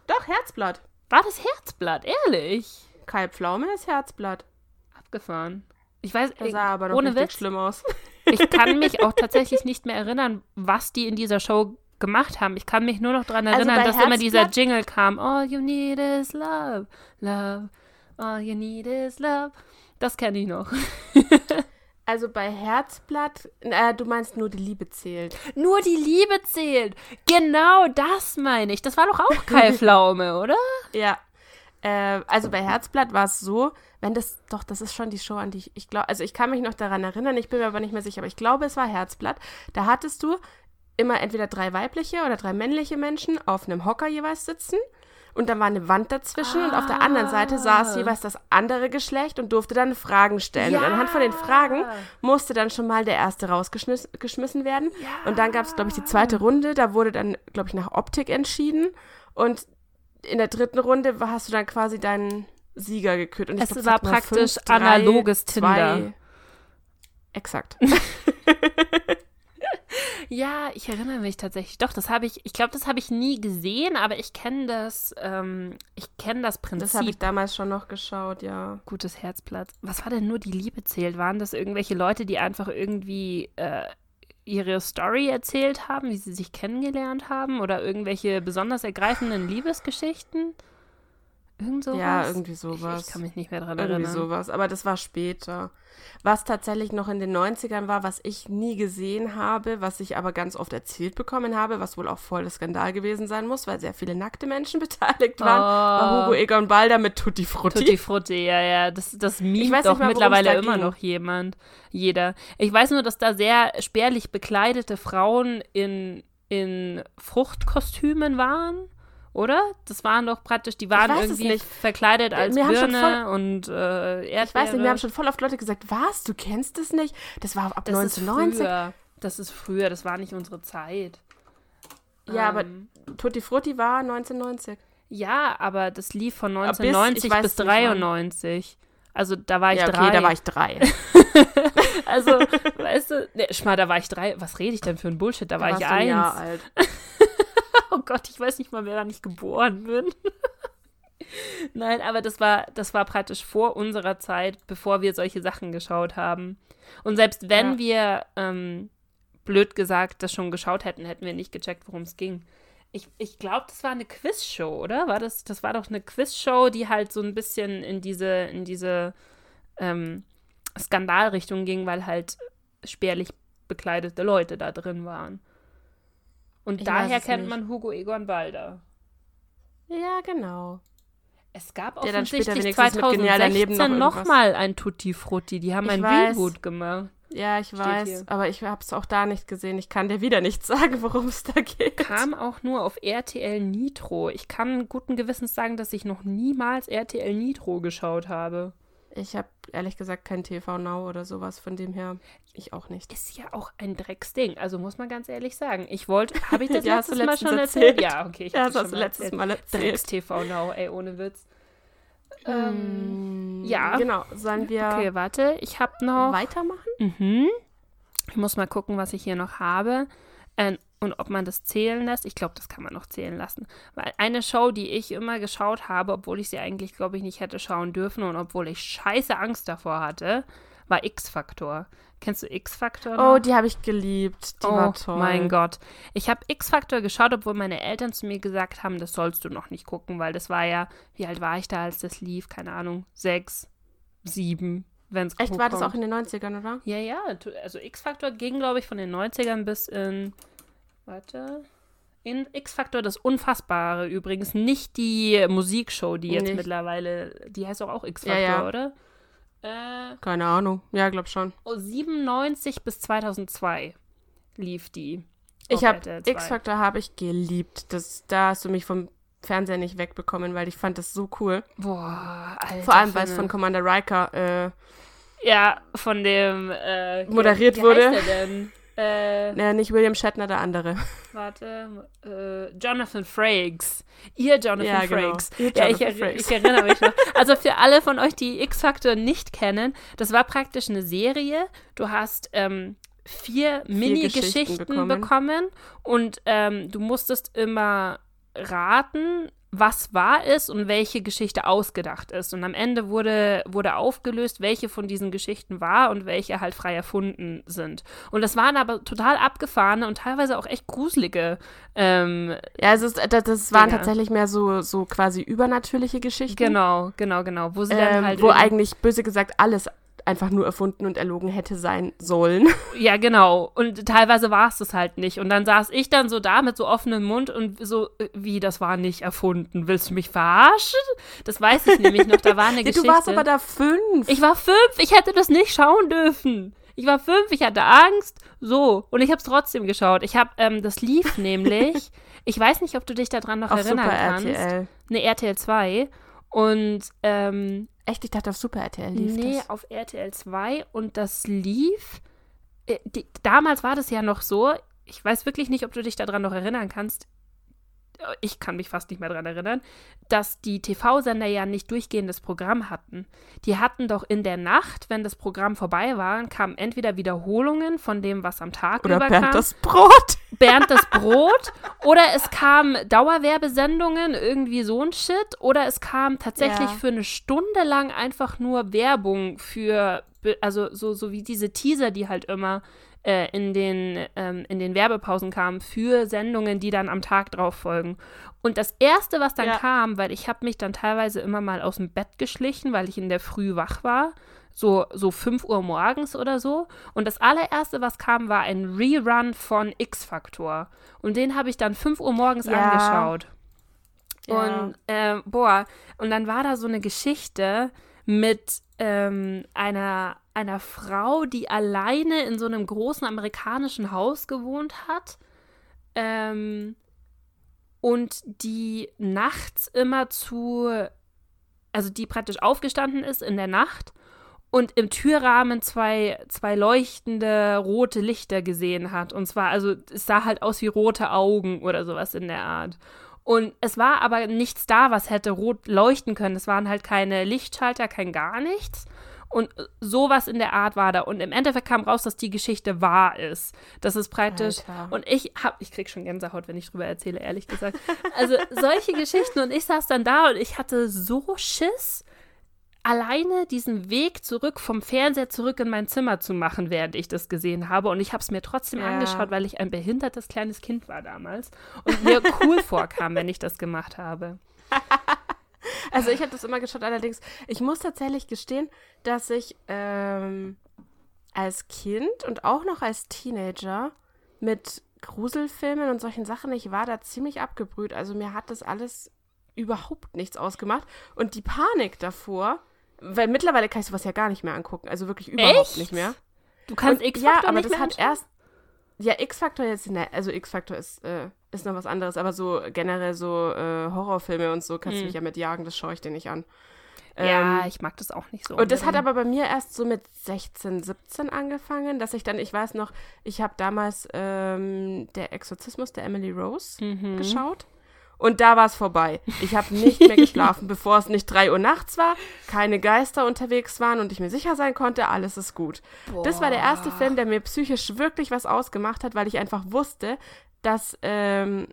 Doch, Herzblatt. War das Herzblatt? Ehrlich? Kai Pflaume ist Herzblatt. Abgefahren. Ich weiß, Das sah aber noch ohne Witz. schlimm aus. ich kann mich auch tatsächlich nicht mehr erinnern, was die in dieser Show gemacht haben. Ich kann mich nur noch daran Also erinnern, bei dass immer dieser Herzblatt- Jingle kam. All you need is love, love. All you need is love. Das kenne ich noch. Also bei Herzblatt, äh, du meinst nur die Liebe zählt. Nur die Liebe zählt. Genau das meine ich. Das war doch auch Kai Pflaume, oder? Ja. Äh, also bei Herzblatt war es so, wenn das, doch, das ist schon die Show, an die ich, ich glaube, also ich kann mich noch daran erinnern, ich bin mir aber nicht mehr sicher, aber ich glaube, es war Herzblatt. Da hattest du immer entweder drei weibliche oder drei männliche Menschen auf einem Hocker jeweils sitzen. Und dann war eine Wand dazwischen und auf der anderen Seite saß Ah. jeweils das andere Geschlecht und durfte dann Fragen stellen. Und anhand von den Fragen musste dann schon mal der erste rausgeschmissen werden. Und dann gab es, glaube ich, die zweite Runde. Da wurde dann, glaube ich, nach Optik entschieden. Und in der dritten Runde hast du dann quasi deinen Sieger gekürt. Und Es glaub, war praktisch fünf, drei, analoges zwei- Tinder. Exakt. Ja, ich erinnere mich tatsächlich. Doch, das habe ich, ich glaube, das habe ich nie gesehen, aber ich kenne das, ähm, ich kenne das Prinzip. Das habe ich damals schon noch geschaut, ja. Gutes Herzblatt. Was war denn nur die Liebe zählt? Waren das irgendwelche Leute, die einfach irgendwie äh, ihre Story erzählt haben, wie sie sich kennengelernt haben? Oder irgendwelche besonders ergreifenden Liebesgeschichten? Irgend sowas? Ja, irgendwie Ich, sowas. ich kann mich nicht mehr dran Irgendwie erinnern. sowas. Aber das war später. Was tatsächlich noch in den 90ern war, was ich nie gesehen habe, was ich aber ganz oft erzählt bekommen habe, was wohl auch voll der Skandal gewesen sein muss, weil sehr viele nackte Menschen beteiligt waren, war Oh. Hugo Egon Balder mit Tutti Frutti. Tutti Frutti, ja, ja. Das, das mimt doch mal, mittlerweile immer ging. noch jemand. Jeder. Ich weiß nur, dass da sehr spärlich bekleidete Frauen in, in Fruchtkostümen waren. Oder? Das waren doch praktisch, die waren irgendwie nicht. verkleidet als Mir Birne und äh, Erdbeere. Ich weiß nicht, mir haben schon voll oft Leute gesagt, was, du kennst es nicht? Das war ab das 1990. Ist früher. Das ist früher, das war nicht unsere Zeit. Ja, aber Ähm, Tutti Frutti war 1990. Ja, aber das lief von bis- 1990 ich weiß bis wann. 93. Also da war ich ja, okay, drei. da war ich drei. Also, weißt du, ne, schmal, da war ich drei. Was rede ich denn für ein Bullshit? Da war warst ich du ein Jahr eins. alt. Oh Gott, ich weiß nicht mal, wer da nicht geboren bin. Nein, aber das war, das war praktisch vor unserer Zeit, bevor wir solche Sachen geschaut haben. Und selbst wenn Ja. wir, ähm, blöd gesagt, das schon geschaut hätten, hätten wir nicht gecheckt, worum es ging. Ich, ich glaube, das war eine Quizshow, oder? War das, das war doch eine Quizshow, die halt so ein bisschen in diese, in diese ähm, Skandalrichtung ging, weil halt spärlich bekleidete Leute da drin waren. Und Ich daher kennt nicht. man Hugo Egon Balder. Ja, genau. Es gab Der offensichtlich wenigstens mit genial daneben 2016 noch noch irgendwas- mal ein Tutti Frutti. Die haben Ich ein. Reboot gemacht. Ja, ich Steht weiß, hier. aber ich habe es auch da nicht gesehen. Ich kann dir wieder nicht sagen, worum es da geht. Kam auch nur auf RTL Nitro. Ich kann guten Gewissens sagen, dass ich noch niemals RTL Nitro geschaut habe. Ich habe ehrlich gesagt kein TV Now oder sowas, von dem her ich auch nicht. Ist ja auch ein Drecksding. Also muss man ganz ehrlich sagen. Ich wollte, habe ich das Ja, letztes Mal schon erzählt? erzählt. Ja, okay. Ich Ja, das hast du letztes erzählt. Mal erzählt. Drecks TV Now, ey, ohne Witz. Ähm, ja. Genau, sollen wir okay, warte. Ich habe noch. weitermachen? Mhm. Ich muss mal gucken, was ich hier noch habe. Ähm, und ob man das zählen lässt. Ich glaube, das kann man noch zählen lassen. Weil eine Show, die ich immer geschaut habe, obwohl ich sie eigentlich, glaube ich, nicht hätte schauen dürfen und obwohl ich scheiße Angst davor hatte, war X-Factor. Kennst du X-Factor? noch? Oh, die habe ich geliebt. Die oh war toll. mein Gott. Ich habe X-Factor geschaut, obwohl meine Eltern zu mir gesagt haben, das sollst du noch nicht gucken, weil das war ja, wie alt war ich da, als das lief? Keine Ahnung, sechs, sieben, wenn es Echt, war das auch in den 90ern, oder? ja, ja. Also X-Factor ging, glaube ich, von den 90ern bis in. Warte. In X-Factor das Unfassbare übrigens. Nicht die Musikshow, die jetzt Nicht. mittlerweile. Die heißt auch, auch X-Factor, Ja, ja. oder? Äh, Keine Ahnung. Ja, glaub schon. oh, 97 bis 2002 lief die. Ich habe RTL 2. X-Factor habe ich geliebt. Das, da hast du mich vom Fernseher nicht wegbekommen, weil ich fand das so cool. Boah, Alter. Vor allem, weil es von Commander Riker äh, Ja, von dem. Äh, Moderiert wie wurde. Heißt der denn? Äh, äh, nicht William Shatner, der andere. Warte, äh, Jonathan Frakes. Ihr Jonathan Ja, genau. Frakes. Ihr ja, ich, Jonathan Frakes. ich erinnere mich noch. Also für alle von euch, die X-Factor nicht kennen, das war praktisch eine Serie. Du hast ähm, vier Mini-Geschichten Geschichten bekommen. bekommen. und ähm, du musstest immer raten, was wahr ist und welche Geschichte ausgedacht ist. Und am Ende wurde, wurde aufgelöst, welche von diesen Geschichten wahr und welche halt frei erfunden sind. Und das waren aber total abgefahrene und teilweise auch echt gruselige ähm, Ja, es ist, das, das waren tatsächlich mehr so, so quasi übernatürliche Geschichten. Genau, genau, genau. Wo sie dann Ähm, halt. wo eigentlich, böse gesagt, alles einfach nur erfunden und erlogen hätte sein sollen. Ja, genau. Und teilweise war es das halt nicht. Und dann saß ich dann so da mit so offenem Mund und so, äh, wie, das war nicht erfunden. Willst du mich verarschen? Das weiß ich nämlich noch. Da war eine Geschichte. du warst aber da fünf. ich war fünf. Ich hätte das nicht schauen dürfen. Ich war fünf, ich hatte Angst. So. Und ich habe es trotzdem geschaut. Ich habe, ähm, das lief nämlich. Ich weiß nicht, ob du dich daran noch auf erinnern Super kannst. RTL. Eine RTL 2. Und, ähm, Echt, ich dachte auf Super RTL lief Nee, das. auf RTL 2 und das lief. Äh, die, damals war das ja noch so, ich weiß wirklich nicht, ob du dich daran noch erinnern kannst. ich kann mich fast nicht mehr daran erinnern, dass die TV-Sender ja nicht durchgehendes Programm hatten. Die hatten doch in der Nacht, wenn das Programm vorbei war, kamen entweder Wiederholungen von dem, was am Tag Oder über Bernd das Brot. Bernd das Brot oder es kam Dauerwerbesendungen, irgendwie so ein Shit oder es kam tatsächlich Ja. für eine Stunde lang einfach nur Werbung für, also so, so wie diese Teaser, die halt immer äh, in, den, ähm, in den Werbepausen kamen für Sendungen, die dann am Tag drauf folgen. Und das Erste, was dann Ja. kam, weil ich habe mich dann teilweise immer mal aus dem Bett geschlichen, weil ich in der Früh wach war, so, so 5 Uhr morgens oder so. Und das allererste, was kam, war ein Rerun von X-Factor. Und den habe ich dann 5 Uhr morgens Ja. angeschaut. Ja. Und äh, boah, und dann war da so eine Geschichte mit ähm, einer, einer Frau, die alleine in so einem großen amerikanischen Haus gewohnt hat. Ähm, und die nachts immer zu, also die praktisch aufgestanden ist in der Nacht und im Türrahmen zwei, zwei leuchtende rote Lichter gesehen hat. Und zwar, also es sah halt aus wie rote Augen oder sowas in der Art. Und es war aber nichts da, was hätte rot leuchten können. Es waren halt keine Lichtschalter, kein gar nichts. Und sowas in der Art war da. Und im Endeffekt kam raus, dass die Geschichte wahr ist. Das ist praktisch. Alter. Und ich hab, ich krieg schon Gänsehaut, wenn ich drüber erzähle, ehrlich gesagt. Also solche Geschichten. Und ich saß dann da und ich hatte so Schiss, alleine diesen Weg zurück vom Fernseher zurück in mein Zimmer zu machen, während ich das gesehen habe. Und ich habe es mir trotzdem Ja. angeschaut, weil ich ein behindertes kleines Kind war damals und mir cool vorkam, wenn ich das gemacht habe. Also ich habe das immer geschaut, allerdings, ich muss tatsächlich gestehen, dass ich ähm, als Kind und auch noch als Teenager mit Gruselfilmen und solchen Sachen, ich war da ziemlich abgebrüht. Also mir hat das alles überhaupt nichts ausgemacht. Und die Panik davor, weil mittlerweile kann ich sowas ja gar nicht mehr angucken. Also wirklich überhaupt Echt? nicht mehr. Du kannst X-Factor Ja, aber das hat anschauen? erst. Ja, X-Factor jetzt, ne, also X-Factor ist, äh, ist noch was anderes, aber so generell so äh, Horrorfilme und so kannst du Hm. mich ja mit jagen, das schaue ich dir nicht an. Ja, Ähm, ich mag das auch nicht so. und das hat aber bei mir erst so mit 16, 17 angefangen, dass ich dann, ich weiß noch, ich habe damals ähm, der Exorzismus der Emily Rose Mhm. geschaut. Und da war es vorbei. Ich habe nicht mehr geschlafen, bevor es nicht 3 Uhr nachts war, keine Geister unterwegs waren und ich mir sicher sein konnte, alles ist gut. Das war der erste Film, der mir psychisch wirklich was ausgemacht hat, weil ich einfach wusste, dass ähm,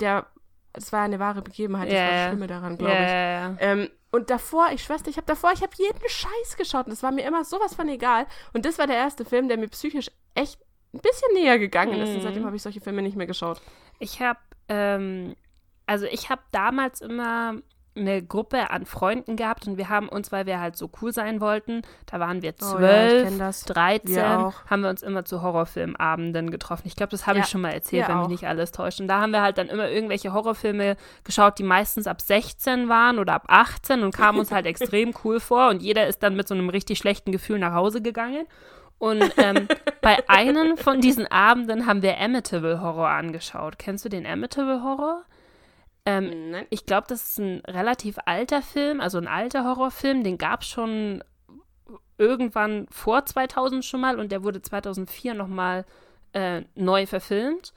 der, es war eine wahre Begebenheit, das Ja, war das. Schlimme daran, glaube ich. ja, ja. Ähm, und davor, ich schwester, ich habe davor, ich habe jeden Scheiß geschaut und es war mir immer sowas von egal. Und das war der erste Film, der mir psychisch echt ein bisschen näher gegangen ist. Und Mhm. seitdem habe ich solche Filme nicht mehr geschaut. Ich habe, ähm, also ich habe damals immer eine Gruppe an Freunden gehabt und wir haben uns, weil wir halt so cool sein wollten, da waren wir Oh ja, zwölf, kenn das. 13, Wir auch. haben wir uns immer zu Horrorfilmabenden getroffen. Ich glaube, das habe Ja, ich schon mal erzählt, wir wenn mich auch. nicht alles täuscht. Und da haben wir halt dann immer irgendwelche Horrorfilme geschaut, die meistens ab 16 waren oder ab 18 und kamen uns halt extrem cool vor und jeder ist dann mit so einem richtig schlechten Gefühl nach Hause gegangen. Und ähm, bei einem von diesen Abenden haben wir Amityville Horror angeschaut. Kennst du den Amityville Horror? Ähm, Nein. ich glaube, das ist ein relativ alter Film, also ein alter Horrorfilm. Den gab es schon irgendwann vor 2000 schon mal und der wurde 2004 nochmal äh, neu verfilmt.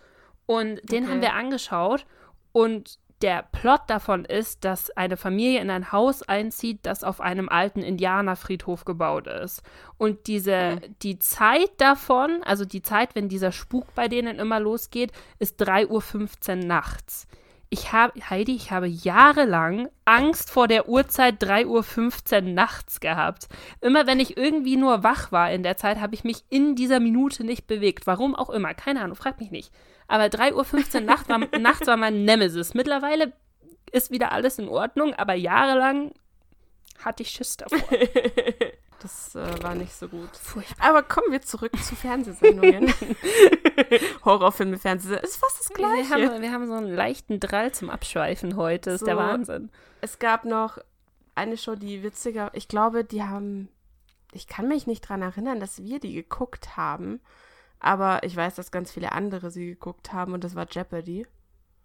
Und den Okay. haben wir angeschaut und der Plot davon ist, dass eine Familie in ein Haus einzieht, das auf einem alten Indianerfriedhof gebaut ist. Und diese, Mhm. die Zeit davon, also die Zeit, wenn dieser Spuk bei denen immer losgeht, ist 3.15 Uhr nachts. Ich habe, Heidi, ich habe jahrelang Angst vor der Uhrzeit 3.15 Uhr nachts gehabt. Immer wenn ich irgendwie nur wach war in der Zeit, habe ich mich in dieser Minute nicht bewegt. Warum auch immer. Keine Ahnung, frag mich nicht. Aber 3.15 Uhr nachts war, nachts war mein Nemesis. Mittlerweile ist wieder alles in Ordnung, aber jahrelang hatte ich Schiss davor. Das äh, war nicht so gut. Furchtbar. Aber kommen wir zurück zu Fernsehsendungen. Horrorfilme, Fernsehsendungen. Ist fast das Wir Gleiche. haben, wir haben so einen leichten Drall zum Abschweifen heute. Das ist der So. Wahnsinn. Es gab noch eine Show, die witziger, ich glaube, die haben, ich kann mich nicht dran erinnern, dass wir die geguckt haben, aber ich weiß, dass ganz viele andere sie geguckt haben und das war Jeopardy.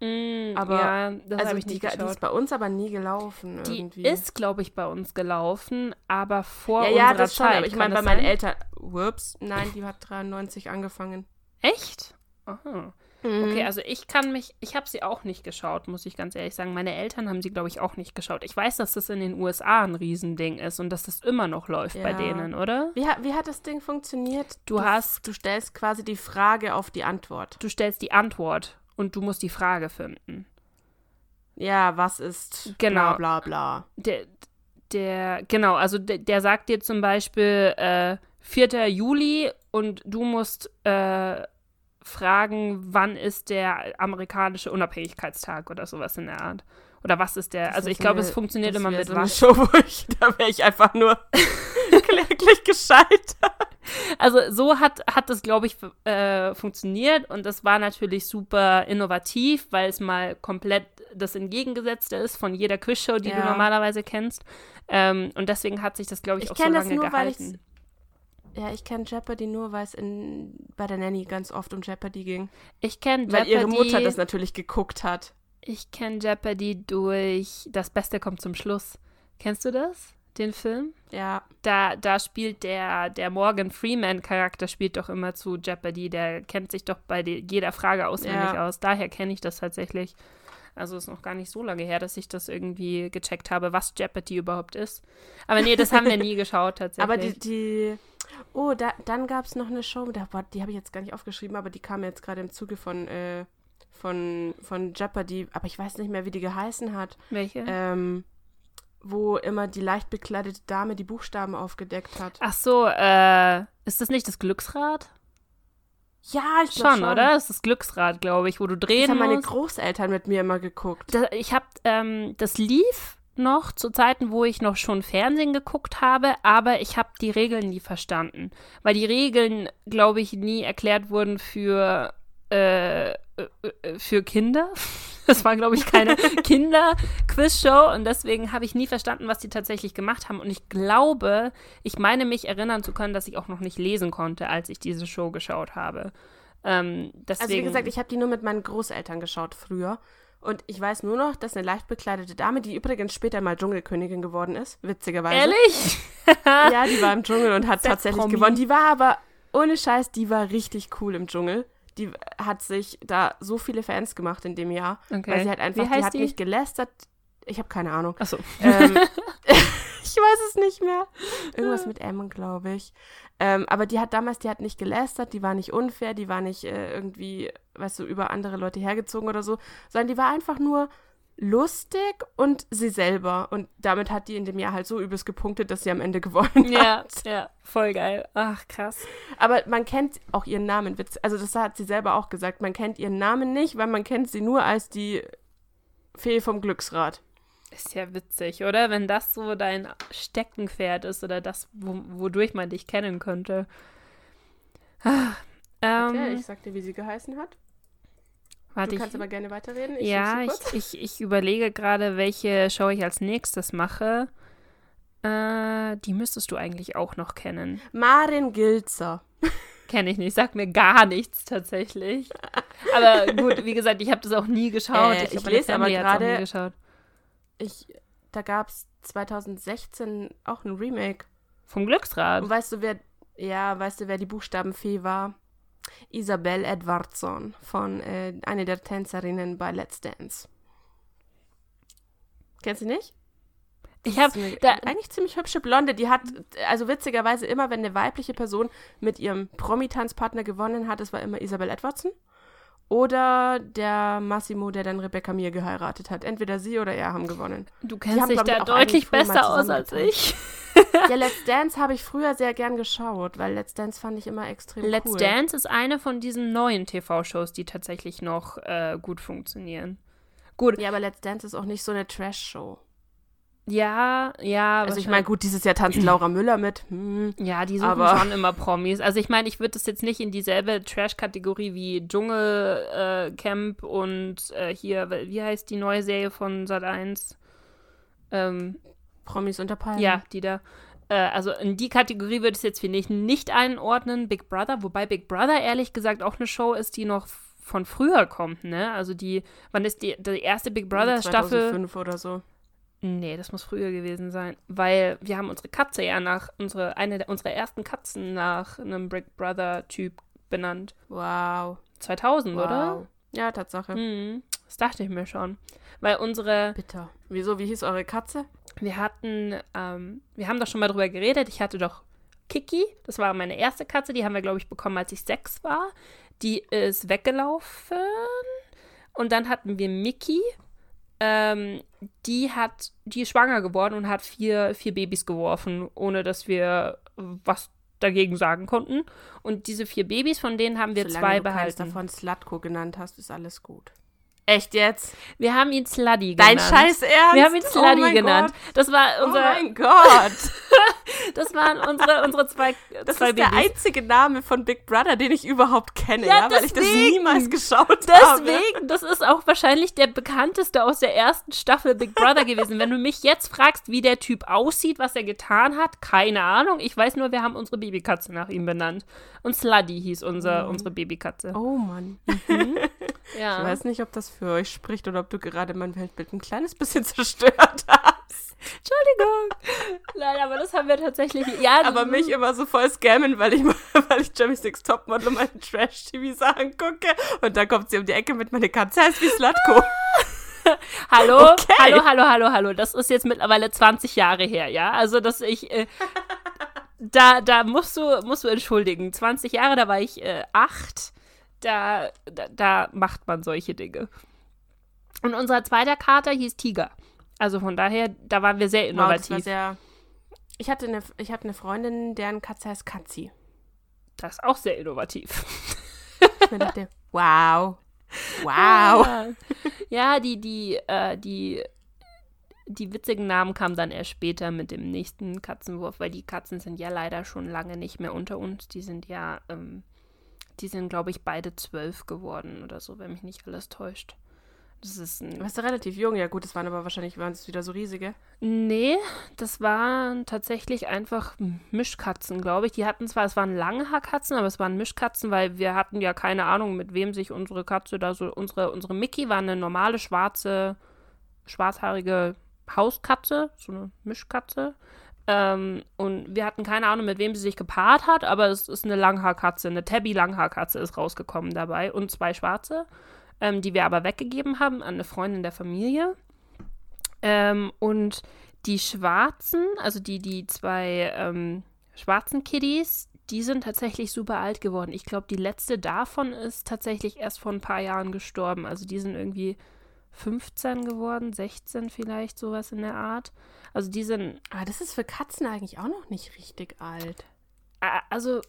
Mm, Aber- ja, das also die, die ist bei uns aber nie gelaufen Die irgendwie. ist, glaube ich, bei uns gelaufen, aber vor ja, ja, unserer das schon, Zeit. aber ich meine bei meinen? Eltern, whoops, nein, die hat 93 angefangen. Echt? Aha. Okay, also ich kann mich, ich habe sie auch nicht geschaut, muss ich ganz ehrlich sagen. Meine Eltern haben sie, glaube ich, auch nicht geschaut. Ich weiß, dass das in den USA ein Riesending ist und dass das immer noch läuft bei Ja. denen, oder? Wie, wie hat das Ding funktioniert? Du hast- Du stellst quasi die Frage auf die Antwort. Du stellst die Antwort und du musst die Frage finden. Ja, was ist Genau. bla bla bla. Der, der genau, also der, der sagt dir zum Beispiel äh, 4. Juli und du musst äh, fragen, wann ist der amerikanische Unabhängigkeitstag oder sowas in der Art. Oder was ist der? Das also ich glaube, es funktioniert immer mit so was. Show, wo ich, da wäre ich einfach nur kläglich gescheitert. Also so hat, hat das, glaube ich, äh, funktioniert und das war natürlich super innovativ, weil es mal komplett das Entgegengesetzte ist von jeder Quizshow, die du Ja. normalerweise kennst. Ähm, und deswegen hat sich das, glaube ich, Ich auch so kenn das lange nur, gehalten. Ja, ich kenne Jeopardy nur, weil es bei der Nanny ganz oft um Jeopardy ging. Ich kenne Weil ihre Mutter Jeopardy, das natürlich geguckt hat. Ich kenn Jeopardy durch Das Beste kommt zum Schluss. Kennst du das? Den Film? Ja. Da, da spielt der, der Morgan Freeman-Charakter spielt doch immer zu Jeopardy. Der kennt sich doch bei die, jeder Frage auswendig Ja. aus. Daher kenne ich das tatsächlich. Also ist noch gar nicht so lange her, dass ich das irgendwie gecheckt habe, was Jeopardy überhaupt ist. Aber nee, das haben wir nie geschaut tatsächlich. Aber die, die oh, da, dann gab es noch eine Show, da, boah, die habe ich jetzt gar nicht aufgeschrieben, aber die kam jetzt gerade im Zuge von, äh, von, von Jeopardy, aber ich weiß nicht mehr, wie die geheißen hat, Welche? ähm, wo immer die leicht bekleidete Dame die Buchstaben aufgedeckt hat. Ach so, äh, ist das nicht das Glücksrad? Ja, ich glaub Schon, oder? Das ist das Glücksrad, glaube ich, wo du Das drehen haben meine musst. Großeltern mit mir immer geguckt. Da, ich habe, ähm, das lief noch zu Zeiten, wo ich noch schon Fernsehen geguckt habe, aber ich habe die Regeln nie verstanden, weil die Regeln, glaube ich, nie erklärt wurden für äh, äh, äh, für Kinder. Das war, glaube ich, keine Kinder-Quiz-Show und deswegen habe ich nie verstanden, was die tatsächlich gemacht haben. Und ich glaube, ich meine mich erinnern zu können, dass ich auch noch nicht lesen konnte, als ich diese Show geschaut habe. Ähm, Also wie gesagt, ich habe die nur mit meinen Großeltern geschaut früher. Und ich weiß nur noch, dass eine leicht bekleidete Dame, die übrigens später mal Dschungelkönigin geworden ist, witzigerweise. ehrlich? Ja, die war im Dschungel und hat tatsächlich Promi. gewonnen. Die war aber, ohne Scheiß, die war richtig cool im Dschungel. Die hat sich da so viele Fans gemacht in dem Jahr. Okay. Weil sie halt einfach, Wie die hat die? nicht gelästert. Ich habe keine Ahnung. Achso. ähm, ich weiß es nicht mehr. Irgendwas mit M, glaube ich. Ähm, aber die hat damals, die hat nicht gelästert, die war nicht unfair, die war nicht äh, irgendwie, weißt du, über andere Leute hergezogen oder so, sondern die war einfach nur lustig und sie selber. Und damit hat die in dem Jahr halt so übelst gepunktet, dass sie am Ende gewonnen Ja, hat. ja, voll geil. Ach, krass. Aber man kennt auch ihren Namen. Witz- Also das hat sie selber auch gesagt. Man kennt ihren Namen nicht, weil man kennt sie nur als die Fee vom Glücksrad. Ist ja witzig, oder? Wenn das so dein Steckenpferd ist oder das, wo, wodurch man dich kennen könnte. Ah, Okay, ähm, ich sag dir, wie sie geheißen hat. Warte, Du ich, kannst aber gerne weiterreden. ja, suche sie ich, ich, ich überlege gerade, welche Show ich als nächstes mache. Äh, die müsstest du eigentlich auch noch kennen. Marin Gilzer. Kenne ich nicht, sagt mir gar nichts tatsächlich. Aber gut, wie gesagt, ich habe das auch nie geschaut. Äh, ich ich lese aber gerade- geschaut. Ich, da gab es 2016 auch ein Remake. Vom Glücksrad. Und weißt du, wer, ja, weißt du, wer die Buchstabenfee war? Isabel Edwardsson von äh, eine der Tänzerinnen bei Let's Dance. Kennst du nicht? Ich habe eigentlich ziemlich hübsche Blonde. Die hat, also witzigerweise immer, wenn eine weibliche Person mit ihrem Promi-Tanzpartner gewonnen hat, das war immer Isabel Edwardson. Oder der Massimo, der dann Rebecca Mir geheiratet hat. Entweder sie oder er haben gewonnen. du kennst haben, dich ich, da deutlich besser aus als ich. Ja, Let's Dance habe ich früher sehr gern geschaut, weil Let's Dance fand ich immer extrem Let's cool. Dance ist eine von diesen neuen TV-Shows, die tatsächlich noch äh, gut funktionieren. Gut, Ja, aber Let's Dance ist auch nicht so eine Trash-Show. ja, ja. Also ich meine, gut, dieses Jahr tanzt Laura Müller mit. Hm. Ja, die suchen schon immer Promis. Also ich meine, ich würde das jetzt nicht in dieselbe Trash-Kategorie wie Dschungelcamp äh, und äh, hier, wie heißt die neue Serie von Sat1? Ähm, Promis unter Palmen. ja, die da. Äh, also in die Kategorie würde ich es jetzt, finde ich, nicht einordnen. Big Brother, wobei Big Brother ehrlich gesagt auch eine Show ist, die noch von früher kommt, ne? Also die, wann ist die, die erste Big Brother Staffel? 2005 oder so. Nee, das muss früher gewesen sein, weil wir haben unsere Katze ja nach, unsere, eine der, unserer ersten Katzen nach einem Big Brother-Typ benannt. Wow. 2000, oder? Ja, Tatsache. Mhm. Das dachte ich mir schon. Weil unsere, Bitter. Wieso? Wie hieß eure Katze? Wir hatten, ähm, wir haben doch schon mal drüber geredet. Ich hatte doch Kiki, das war meine erste Katze, die haben wir, glaube ich, bekommen, als ich sechs war. Die ist weggelaufen. Und dann hatten wir Mickey. Ähm, die hat, die ist schwanger geworden und hat vier, vier Babys geworfen, ohne dass wir was dagegen sagen konnten. Und diese vier Babys, von denen haben wir Solange zwei du behalten. davon Slatko genannt hast, ist alles gut. Echt jetzt? Wir haben ihn Sluddy Dein genannt. Scheiß Ernst? Wir haben ihn Oh Sluddy mein genannt. Das war Gott. unser, Oh mein Gott. das waren unsere, unsere zwei, Das zwei ist der Babys. einzige Name von Big Brother, den ich überhaupt kenne, Ja, ja, weil ich das deswegen. niemals geschaut habe. Deswegen, das ist auch wahrscheinlich der bekannteste aus der ersten Staffel Big Brother gewesen. Wenn du mich jetzt fragst, wie der Typ aussieht, was er getan hat, keine Ahnung. Ich weiß nur, wir haben unsere Babykatze nach ihm benannt. Und Sluddy hieß unser, unsere Babykatze. Oh Mann. ja. Ich weiß nicht, ob das für euch spricht oder ob du gerade mein Weltbild ein kleines bisschen zerstört hast. Entschuldigung. Nein, aber das haben wir tatsächlich. Ja, Aber mich immer so voll scammen, weil ich, weil ich Jeremy Six Topmodel und meine Trash-TV-Sachen gucke. Und dann kommt sie um die Ecke mit meiner Katze, heißt wie Slatko. Hallo, Okay. hallo, hallo, hallo, hallo. Das ist jetzt mittlerweile 20 Jahre her, ja. Also, dass ich. Äh, da, da musst du, musst du entschuldigen. 20 Jahre, da war ich äh, acht. Da, da, da macht man solche Dinge. Und unser zweiter Kater hieß Tiger. Also von daher, da waren wir sehr Wow, innovativ. sehr... Ich hatte, eine, ich hatte eine Freundin, deren Katze heißt Katzi. das ist auch sehr innovativ. Ich mir dachte, wow. Wow. Ja, ja die, die, äh, die, die witzigen Namen kamen dann erst später mit dem nächsten Katzenwurf, weil die Katzen sind ja leider schon lange nicht mehr unter uns. Die sind ja, ähm, die sind, glaube ich, beide zwölf geworden oder so, wenn mich nicht alles täuscht. Das ist Du ein. warst ja relativ jung. Ja gut, das waren aber wahrscheinlich waren es wieder so riesige. Nee, das waren tatsächlich einfach Mischkatzen, glaube ich. Die hatten zwar, es waren Langhaarkatzen, aber es waren Mischkatzen, weil wir hatten ja keine Ahnung, mit wem sich unsere Katze da so. Unsere, unsere Mickey war eine normale schwarze, schwarzhaarige Hauskatze, so eine Mischkatze. Ähm, und wir hatten keine Ahnung, mit wem sie sich gepaart hat, aber es ist eine Langhaarkatze, eine Tabby-Langhaarkatze ist rausgekommen dabei und zwei schwarze, ähm, die wir aber weggegeben haben an eine Freundin der Familie. Ähm, und die schwarzen, also die, die zwei ähm, schwarzen Kiddies, die sind tatsächlich super alt geworden. Ich glaube, die letzte davon ist tatsächlich erst vor ein paar Jahren gestorben. Also die sind irgendwie 15 geworden, 16 vielleicht, sowas in der Art. Also die sind, Aber das ist für Katzen eigentlich auch noch nicht richtig alt. also Also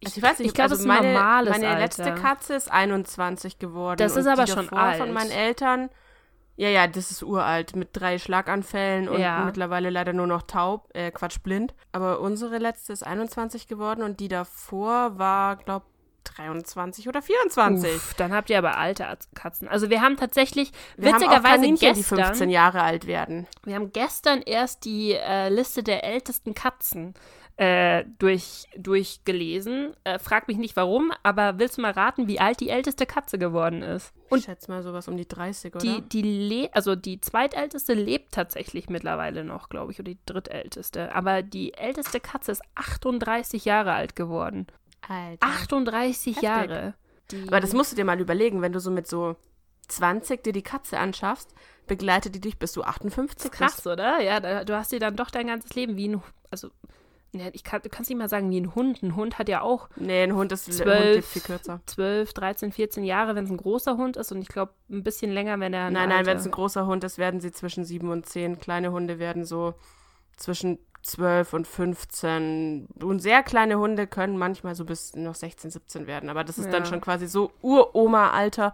ich weiß nicht, ich glaube, also das ist ein meine, normales meine Alter. letzte Katze ist 21 geworden. Das ist aber schon davor Von alt. meinen Eltern, ja, ja, das ist uralt, mit drei Schlaganfällen und Ja. mittlerweile leider nur noch taub, äh, Quatsch, blind. Aber unsere letzte ist 21 geworden und die davor war, glaub 23 oder 24. Uff, dann habt ihr aber alte Katzen. Also wir haben tatsächlich, Wir haben auch witzigerweise Kaninchen, die gestern, 15 Jahre alt werden. Wir haben gestern erst die äh, Liste der ältesten Katzen äh, durch, durchgelesen. Äh, frag mich nicht warum, aber willst du mal raten, wie alt die älteste Katze geworden ist? Und ich schätze mal sowas um die 30, oder? Die, die le also die zweitälteste lebt tatsächlich mittlerweile noch, glaube ich, oder die drittälteste. Aber die älteste Katze ist 38 Jahre alt geworden. Alter. 38 Heftig. Jahre. Die, Aber das musst du dir mal überlegen, wenn du so mit so 20 dir die Katze anschaffst, begleitet die dich bis du 58 bist. krass, oder? Ja, da, du hast sie dann doch dein ganzes Leben wie ein, also, ne, ich kann, du kannst nicht mal sagen wie ein Hund. Ein Hund hat ja auch Nee, ein Hund ist ein Hund Zwölf. lebt viel kürzer. 12, 13, 14 Jahre, wenn es ein großer Hund ist und ich glaube ein bisschen länger, wenn er ein Nein, nein, wenn es ein großer Hund ist, werden sie zwischen 7 und 10. Kleine Hunde werden so zwischen 12 und 15. Und sehr kleine Hunde können manchmal so bis noch 16, 17 werden. Aber das ist dann Ja. schon quasi so Uroma-Alter,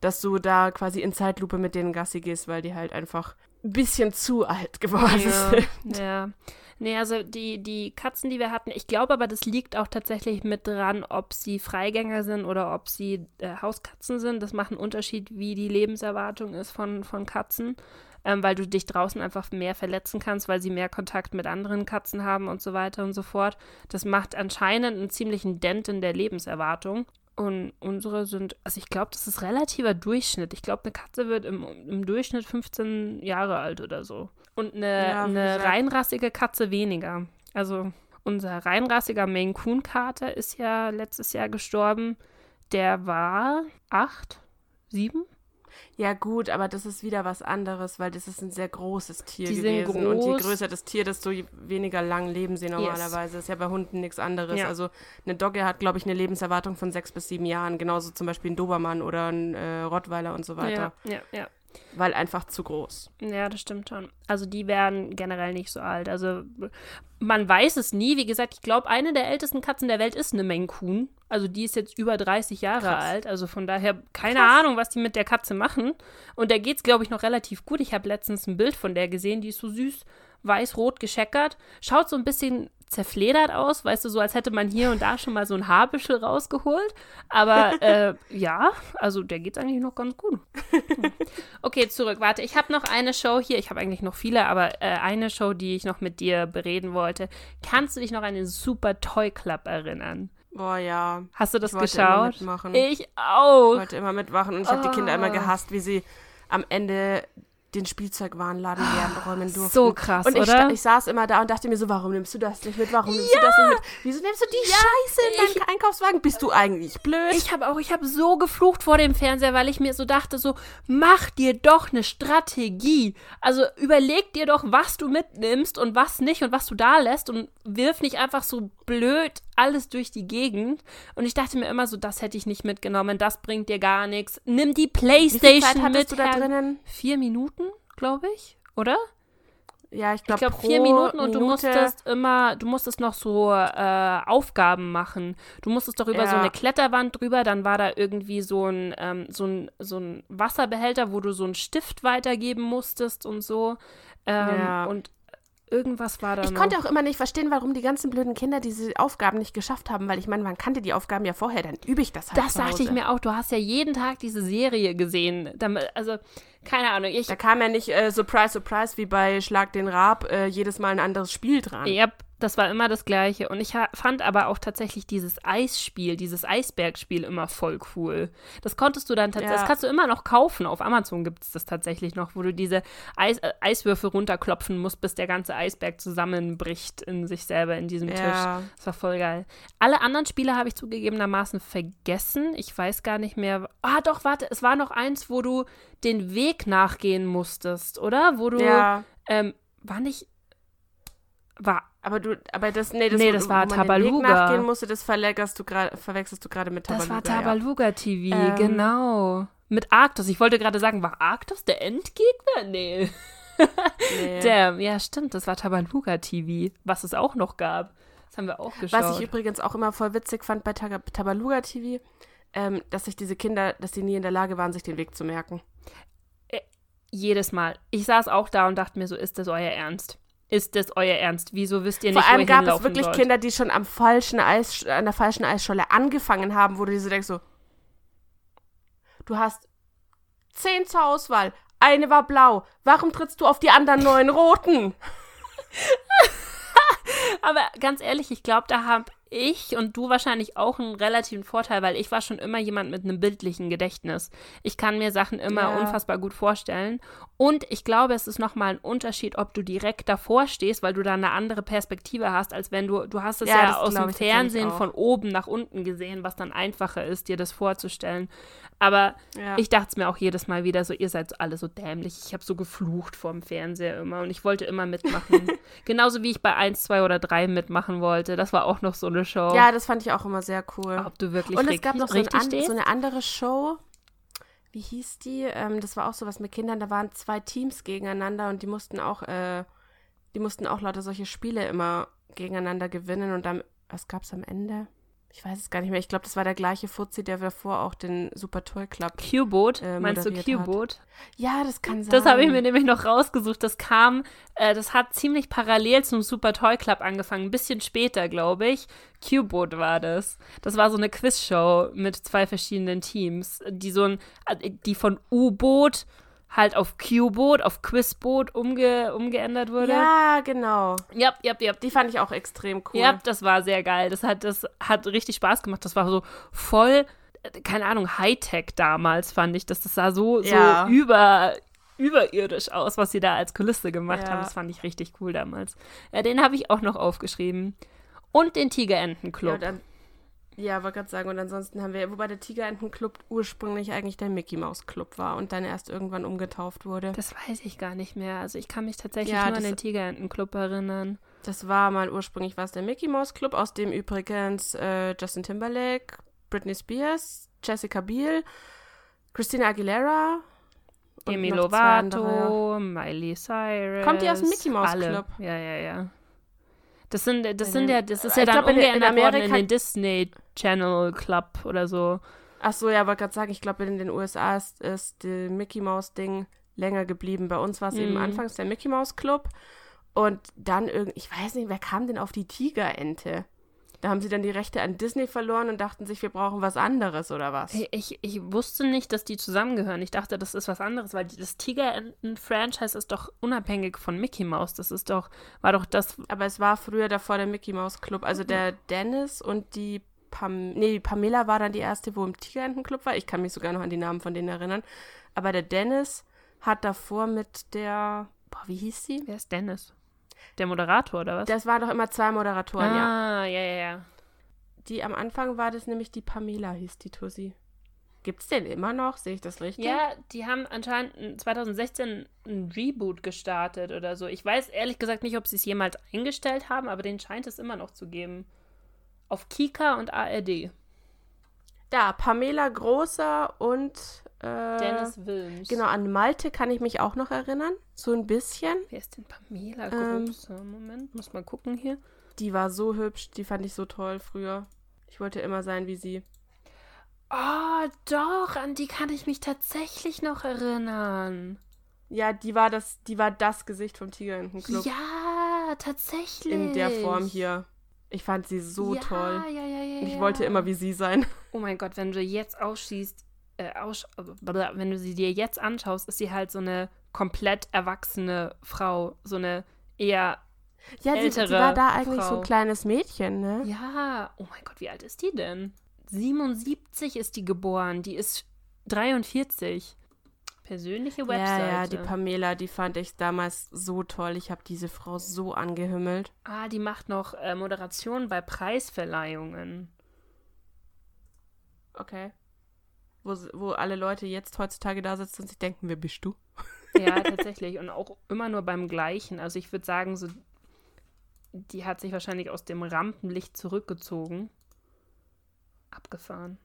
dass du da quasi in Zeitlupe mit denen Gassi gehst, weil die halt einfach ein bisschen zu alt geworden ja, sind. ja. Nee, also die, die Katzen, die wir hatten, ich glaube aber, das liegt auch tatsächlich mit dran, ob sie Freigänger sind oder ob sie äh, Hauskatzen sind. Das macht einen Unterschied, wie die Lebenserwartung ist von, von Katzen, ähm, weil du dich draußen einfach mehr verletzen kannst, weil sie mehr Kontakt mit anderen Katzen haben und so weiter und so fort. Das macht anscheinend einen ziemlichen Dent in der Lebenserwartung. Und unsere sind, also ich glaube, das ist relativer Durchschnitt. Ich glaube, eine Katze wird im, im Durchschnitt 15 Jahre alt oder so. Und eine, Ja, eine reinrassige Katze weniger. Also unser reinrassiger Maine Coon Kater ist ja letztes Jahr gestorben. Der war acht, sieben? Ja, gut, aber das ist wieder was anderes, weil das ist ein sehr großes Tier Die sind gewesen. Und je groß. größer das Tier, desto weniger lang leben sie normalerweise. Ist ja bei Hunden nichts anderes. Ja. Also eine Dogge hat, glaube ich, eine Lebenserwartung von sechs bis sieben Jahren. Genauso zum Beispiel ein Dobermann oder ein äh, Rottweiler und so weiter. Ja, ja, ja. Weil einfach zu groß. Ja, das stimmt schon. Also die werden generell nicht so alt. Also man weiß es nie. Wie gesagt, ich glaube, eine der ältesten Katzen der Welt ist eine Maine Coon. Also die ist jetzt über 30 Jahre Krass. alt. Also von daher keine Krass. Ahnung, was die mit der Katze machen. Und der geht's, glaube ich, noch relativ gut. Ich habe letztens ein Bild von der gesehen. Die ist so süß, weiß-rot gescheckert. Schaut so ein bisschen zerfledert aus, weißt du, so als hätte man hier und da schon mal so ein Haarbüschel rausgeholt. Aber äh, ja, also der geht's eigentlich noch ganz gut. Okay, zurück. Warte, ich habe noch eine Show hier. Ich habe eigentlich noch viele, aber äh, eine Show, die ich noch mit dir bereden wollte. Kannst du dich noch an den Super Toy Club erinnern? Boah, ja. Hast du das Ich geschaut? mitmachen. Ich auch. Ich wollte immer mitmachen und ich habe die Kinder immer Oh. gehasst, wie sie am Ende den Spielzeugwarenladen leeren räumen durften. So krass, und ich, oder? ich saß immer da und dachte mir so, warum nimmst du das nicht mit? Warum nimmst du das nicht mit? Wieso nimmst du die Scheiße in deinen Einkaufswagen? Bist du eigentlich blöd? Ich habe auch, ich habe so geflucht vor dem Fernseher, weil ich mir so dachte, so, mach dir doch eine Strategie. Also überleg dir doch, was du mitnimmst und was nicht und was du da lässt und wirf nicht einfach so blöd alles durch die Gegend. Und ich dachte mir immer so, das hätte ich nicht mitgenommen, das bringt dir gar nichts. Nimm die Wie Playstation viel Zeit hattest mit. du da drinnen? Vier Minuten, glaube ich, oder? Ja, ich Ich glaube, glaube vier Minuten und du musstest immer, du musstest noch so äh, Aufgaben machen. Du musstest doch über so Ja. eine Kletterwand drüber, dann war da irgendwie so ein, ähm, so ein, so ein Wasserbehälter, wo du so einen Stift weitergeben musstest und so. Ähm, Ja. Und irgendwas war da Ich noch. konnte auch immer nicht verstehen, warum die ganzen blöden Kinder diese Aufgaben nicht geschafft haben, weil ich meine, man kannte die Aufgaben ja vorher, dann übe ich das halt das dachte ich mir auch. Du hast ja jeden Tag diese Serie gesehen. Also, keine Ahnung. Ich, Da kam ja nicht äh, Surprise, Surprise wie bei Schlag den Raab äh, jedes Mal ein anderes Spiel dran. Ja, das war immer das Gleiche. Und ich fand aber auch tatsächlich dieses Eisspiel, dieses Eisbergspiel immer voll cool. Das konntest du dann tatsächlich, Ja. das kannst du immer noch kaufen. Auf Amazon gibt es das tatsächlich noch, wo du diese Eis äh, Eiswürfel runterklopfen musst, bis der ganze Eisberg zusammenbricht in sich selber in diesem Ja. Tisch. Das war voll geil. Alle anderen Spiele habe ich zugegebenermaßen vergessen. Ich weiß gar nicht mehr. Ah, doch, warte, es war noch eins, wo du den Weg nachgehen musstest, oder? Wo du, Ja, ähm, war nicht, war aber du, aber das, nee, das, Nee, wo- das wo war Weg Tabaluga. nachgehen musste, das verwechselst du gerade mit Das Tabaluga. war Tabaluga TV, Ähm. genau. Mit Arctos. Ich wollte gerade sagen, war Arctos der Endgegner? Nee. Ja. Nee. Damn, ja, stimmt, das war Tabaluga TV, was es auch noch gab. Das haben wir auch geschaut. Was ich übrigens auch immer voll witzig fand bei Taga- Tabaluga TV, ähm, dass sich diese Kinder, dass die nie in der Lage waren, sich den Weg zu merken. Jedes Mal. Ich saß auch da und dachte mir so, ist das euer Ernst? Ist das euer Ernst? Wieso wisst ihr nicht, Vor allem gab es wirklich sollt? Kinder, die schon am falschen Eis, an der falschen Eisscholle angefangen haben, wo du dir so denkst so, du hast zehn zur Auswahl, eine war blau, warum trittst du auf die anderen neun roten? Aber ganz ehrlich, ich glaube, da habe ich und du wahrscheinlich auch einen relativen Vorteil, weil ich war schon immer jemand mit einem bildlichen Gedächtnis. Ich kann mir Sachen immer Ja. unfassbar gut vorstellen. Und ich glaube, es ist nochmal ein Unterschied, ob du direkt davor stehst, weil du da eine andere Perspektive hast, als wenn du, du hast es Ja, ja, das aus dem Fernsehen von oben nach unten gesehen, was dann einfacher ist, dir das vorzustellen. Aber Ja. ich dachte es mir auch jedes Mal wieder so, ihr seid alle so dämlich. Ich habe so geflucht vorm Fernseher immer und ich wollte immer mitmachen. Genauso wie ich bei 1, 2 oder 3 mitmachen wollte. Das war auch noch so eine Show. ja, das fand ich auch immer sehr cool. Ob du wirklich Und es gab noch so, ein an, so eine andere Show. Wie hieß die? Ähm, das war auch sowas mit Kindern. Da waren zwei Teams gegeneinander und die mussten auch, äh, die mussten auch lauter solche Spiele immer gegeneinander gewinnen. Und dann, was gab's am Ende? Ich weiß es gar nicht mehr. Ich glaube, das war der gleiche Fuzzi, der davor auch den Super Toy Club. Q-Boot? äh, Meinst du. Q-Boot? Ja, das kann sein. Das habe ich mir nämlich noch rausgesucht. Das kam, äh, das hat ziemlich parallel zum Super Toy Club angefangen. Ein bisschen später, glaube ich. Q-Boot war das. Das war so eine Quizshow mit zwei verschiedenen Teams, die so ein, äh, die von U-Boot halt auf Q-Boot, auf Quizboot umge umgeändert wurde. Ja, genau. ja, ja, ja. Die fand ich auch extrem cool. Ja, das war sehr geil. Das hat, das hat richtig Spaß gemacht. Das war so voll, äh, keine Ahnung, Hightech damals, fand ich. Das, das sah so, so Ja. über, überirdisch aus, was sie da als Kulisse gemacht Ja. haben. Das fand ich richtig cool damals. Ja, den habe ich auch noch aufgeschrieben. Und den Ja, Tigerentenclub. und dann, Ja, wollte gerade sagen, und ansonsten haben wir, wobei der Tigerentenclub ursprünglich eigentlich der Mickey Mouse Club war und dann erst irgendwann umgetauft wurde. Das weiß ich gar nicht mehr. Also ich kann mich tatsächlich Ja, nur an den Tigerentenclub erinnern. Das war mal ursprünglich was der Mickey Mouse Club, aus dem übrigens äh, Justin Timberlake, Britney Spears, Jessica Biel, Christina Aguilera Demi. Lovato, Miley Cyrus. Kommt die aus dem Mickey Mouse alle. Club? Ja, ja, ja. Das sind, das In sind ja, das ist ich ja dann glaub, in- in worden in Amerika- den Disney Channel Club oder so. Ach so, ja, wollte gerade sagen, ich glaube, in den USA ist, ist die Mickey Mouse Ding länger geblieben. Bei uns war es eben Mhm. anfangs der Mickey Mouse Club und dann irgendwie, ich weiß nicht, wer kam denn auf die Tigerente? Da haben sie dann die Rechte an Disney verloren und dachten sich, wir brauchen was anderes oder was? Ich, ich, wusste nicht, dass die zusammengehören. Ich dachte, das ist was anderes, weil das Tigerenten-Franchise ist doch unabhängig von Mickey Mouse. Das ist doch, war doch das. Aber es war früher davor der Mickey Mouse Club. Also der Dennis und die Pam nee, Pamela war dann die erste, wo im Tigerentenclub war. Ich kann mich sogar noch an die Namen von denen erinnern. Aber der Dennis hat davor mit der, boah, wie hieß sie? Wer ist Dennis? Der Moderator oder was? Das waren doch immer zwei Moderatoren, ja. ah, ja, ja, ja. Die am Anfang war das nämlich die Pamela, hieß die Tussi. Gibt's den immer noch? Sehe ich das richtig? Ja, die haben anscheinend in 2016 ein Reboot gestartet oder so. Ich weiß ehrlich gesagt nicht, ob sie es jemals eingestellt haben, aber den scheint es immer noch zu geben. Auf Kika und ARD. Da, Pamela Großer und äh, Dennis Wilms. Genau, an Malte kann ich mich auch noch erinnern. So ein bisschen. Wer ist denn Pamela Ähm. Große? Moment, muss mal gucken hier. Die war so hübsch, die fand ich so toll früher. Ich wollte immer sein wie sie. Oh, doch, an die kann ich mich tatsächlich noch erinnern. Ja, die war das, die war das Gesicht vom Tigerentenclub. Ja, tatsächlich. In der Form hier. Ich fand sie so ja, toll. Ja, ja, ja, ich ja. wollte immer wie sie sein. Oh mein Gott, wenn du jetzt ausschießt, äh, wenn du sie dir jetzt anschaust, ist sie halt so eine komplett erwachsene Frau. So eine eher, Ja, sie, sie Ältere war da eigentlich so Frau. ein kleines Mädchen, ne? ja, oh mein Gott, wie alt ist die denn? 77 ist die geboren, die ist 43. Persönliche Webseite. Ja, ja, die Pamela, die fand ich damals so toll. Ich habe diese Frau so angehümmelt. ah, die macht noch äh, Moderation bei Preisverleihungen. Okay. Wo, wo alle Leute jetzt heutzutage da sitzen und sich denken, wer bist du? Ja, tatsächlich. Und auch immer nur beim gleichen. Also ich würde sagen, so, die hat sich wahrscheinlich aus dem Rampenlicht zurückgezogen. Abgefahren.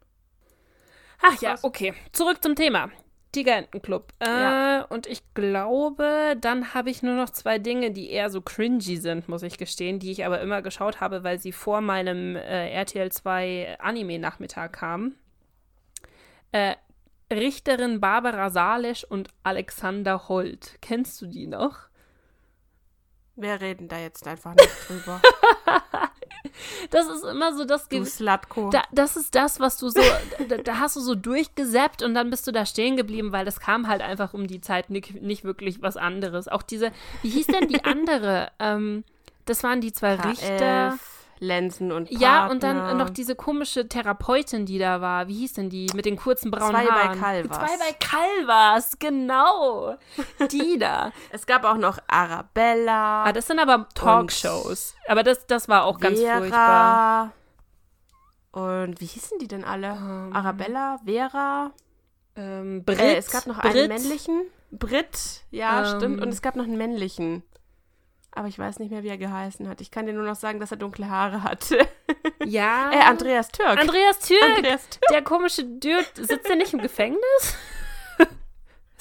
Ach ja, okay. Zurück zum Thema. Tigerentenclub. Äh, Ja. Und ich glaube, dann habe ich nur noch zwei Dinge, die eher so cringy sind, muss ich gestehen, die ich aber immer geschaut habe, weil sie vor meinem äh, RTL 2 Anime-Nachmittag kamen. Äh, Richterin Barbara Salisch und Alexander Holt. Kennst du die noch? Wir reden da jetzt einfach nicht drüber. Das ist immer so das du Slatko. da, Das ist das, was du so. da, da hast du so durchgesäppt und dann bist du da stehen geblieben, weil das kam halt einfach um die Zeit nicht, nicht wirklich was anderes. Auch diese. Wie hieß denn die andere? ähm, das waren die zwei Richter. K11, Lenzen und Ja, und dann Partner. noch diese komische Therapeutin, die da war. Wie hieß denn die? Mit den kurzen braunen Zwei bei Haaren. Calvas. Zwei bei Calvas, genau. Die da. Es gab auch noch Arabella. Ah, das sind aber Talkshows. Aber das, das war auch ganz Vera. furchtbar. Und wie hießen die denn alle? Ähm. Arabella, Vera. Ähm, Brit, Äh, es gab noch Brit, einen männlichen. Brit, ja, Ähm. stimmt. Und es gab noch einen männlichen. Aber ich weiß nicht mehr, wie er geheißen hat. Ich kann dir nur noch sagen, dass er dunkle Haare hatte. Ja. äh, Andreas Türk. Andreas Türk. Andreas Türk. Der komische Dude, sitzt der nicht im Gefängnis?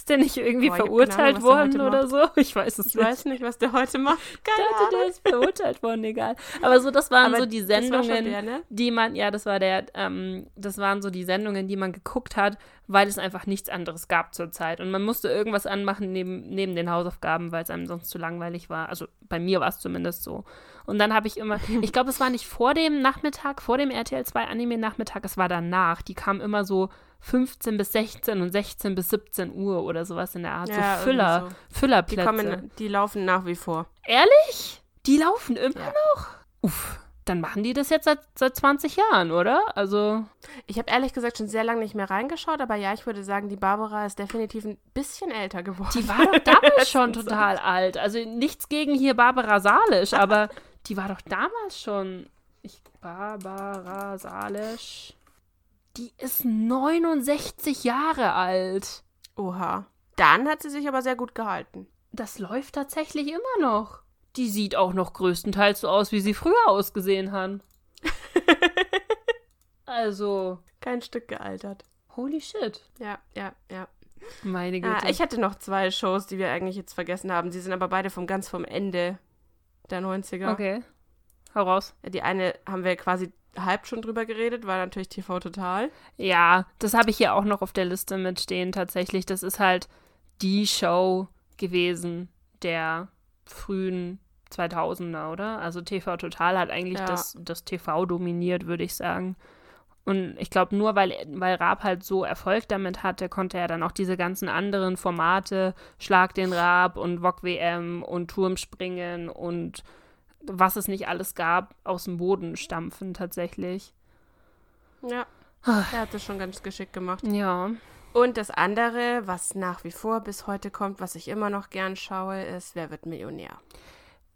Ist der nicht irgendwie Boah, ich verurteilt der worden oder so? Ich weiß es Ich nicht. weiß nicht, was der heute macht. Ich Keine Ahnung. der ist verurteilt worden, egal. Aber so, das waren Aber so die Sendungen, der, ne? die man, ja, das war der, ähm, das waren so die Sendungen, die man geguckt hat, weil es einfach nichts anderes gab zur Zeit. Und man musste irgendwas anmachen neben, neben den Hausaufgaben, weil es einem sonst zu langweilig war. Also bei mir war es zumindest so. Und dann habe ich immer, ich glaube, es war nicht vor dem Nachmittag, vor dem RTL 2 Anime-Nachmittag, es war danach. Die kamen immer so 15 bis 16 und 16 bis 17 Uhr oder sowas in der Art. Ja, so Füller, so. Die, Füllerplätze. kommen, die laufen nach wie vor. Ehrlich? Die laufen immer Ja. noch? Uff, dann machen die das jetzt seit, seit 20 Jahren, oder? Also, Ich habe ehrlich gesagt schon sehr lange nicht mehr reingeschaut, aber ja, ich würde sagen, die Barbara ist definitiv ein bisschen älter geworden. die war doch damals schon total alt. Also nichts gegen hier Barbara Salisch, aber die war doch damals schon Ich, Barbara Salesch. Die ist 69 Jahre alt. Oha. Dann hat sie sich aber sehr gut gehalten. Das läuft tatsächlich immer noch. Die sieht auch noch größtenteils so aus, wie sie früher ausgesehen hat. also. Kein Stück gealtert. Holy shit. Ja, ja, ja. Meine Güte. Ah, ich hatte noch zwei Shows, die wir eigentlich jetzt vergessen haben. Die sind aber beide vom ganz vom Ende der 90er. okay. Hau raus. Die eine haben wir quasi halb schon drüber geredet, war natürlich TV Total. Ja, das habe ich hier auch noch auf der Liste mitstehen tatsächlich. Das ist halt die Show gewesen der frühen 2000er, oder? Also TV Total hat eigentlich Ja. das, das TV dominiert, würde ich sagen. Und ich glaube, nur weil, weil Raab halt so Erfolg damit hatte, konnte er dann auch diese ganzen anderen Formate, Schlag den Raab und Wok WM und Turmspringen und was es nicht alles gab, aus dem Boden stampfen tatsächlich. Ja. Ah. Er hat das schon ganz geschickt gemacht. Ja. Und das andere, was nach wie vor bis heute kommt, was ich immer noch gern schaue, ist Wer wird Millionär?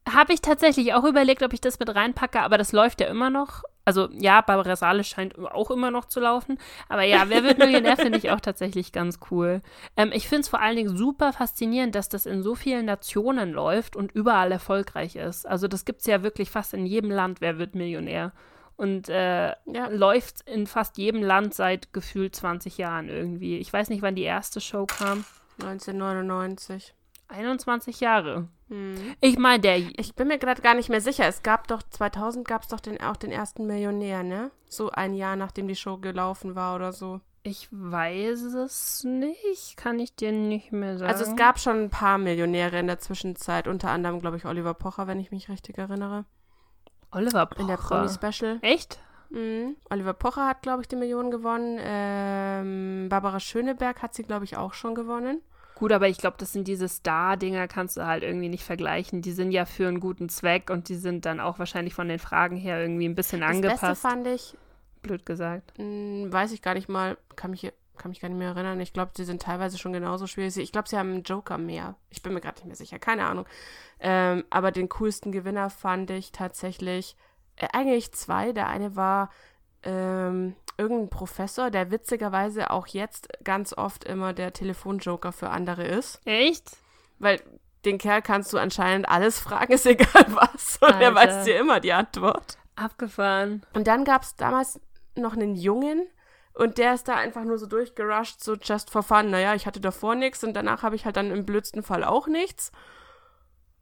Habe ich tatsächlich auch überlegt, ob ich das mit reinpacke, aber das läuft ja immer noch. Also ja, Barbara Salisch scheint auch immer noch zu laufen. Aber ja, Wer wird Millionär finde ich auch tatsächlich ganz cool. Ähm, ich finde es vor allen Dingen super faszinierend, dass das in so vielen Nationen läuft und überall erfolgreich ist. Also das gibt es ja wirklich fast in jedem Land, Wer wird Millionär. Und äh, Ja. läuft in fast jedem Land seit gefühlt 20 Jahren irgendwie. Ich weiß nicht, wann die erste Show kam. 1999. 21 Jahre. Hm. Ich meine, der Ich bin mir gerade gar nicht mehr sicher. Es gab doch 2000 gab es doch den, auch den ersten Millionär, ne? So ein Jahr nachdem die Show gelaufen war oder so. Ich weiß es nicht, kann ich dir nicht mehr sagen. Also es gab schon ein paar Millionäre in der Zwischenzeit, unter anderem glaube ich Oliver Pocher, wenn ich mich richtig erinnere, Oliver Pocher. in der Promi Special. Echt? Mhm. Oliver Pocher hat glaube ich die Millionen gewonnen. Ähm, Barbara Schöneberg hat sie glaube ich auch schon gewonnen. Gut, aber ich glaube, das sind diese Star-Dinger, kannst du halt irgendwie nicht vergleichen. Die sind ja für einen guten Zweck und die sind dann auch wahrscheinlich von den Fragen her irgendwie ein bisschen Das Beste angepasst. fand ich, Blöd gesagt. mh, weiß ich gar nicht mal, kann mich kann mich gar nicht mehr erinnern. Ich glaube, sie sind teilweise schon genauso schwierig. Ich glaube, sie haben einen Joker mehr. Ich bin mir gerade nicht mehr sicher. Keine Ahnung. Ähm, aber den coolsten Gewinner fand ich tatsächlich äh, eigentlich zwei. Der eine war ähm, irgendein Professor, der witzigerweise auch jetzt ganz oft immer der Telefonjoker für andere ist. Echt? Weil den Kerl kannst du anscheinend alles fragen, ist egal was. Und er Alter. weiß dir immer die Antwort. Abgefahren. Und dann gab es damals noch einen Jungen und der ist da einfach nur so durchgerusht, so just for fun. Naja, ich hatte davor nichts und danach habe ich halt dann im blödsten Fall auch nichts.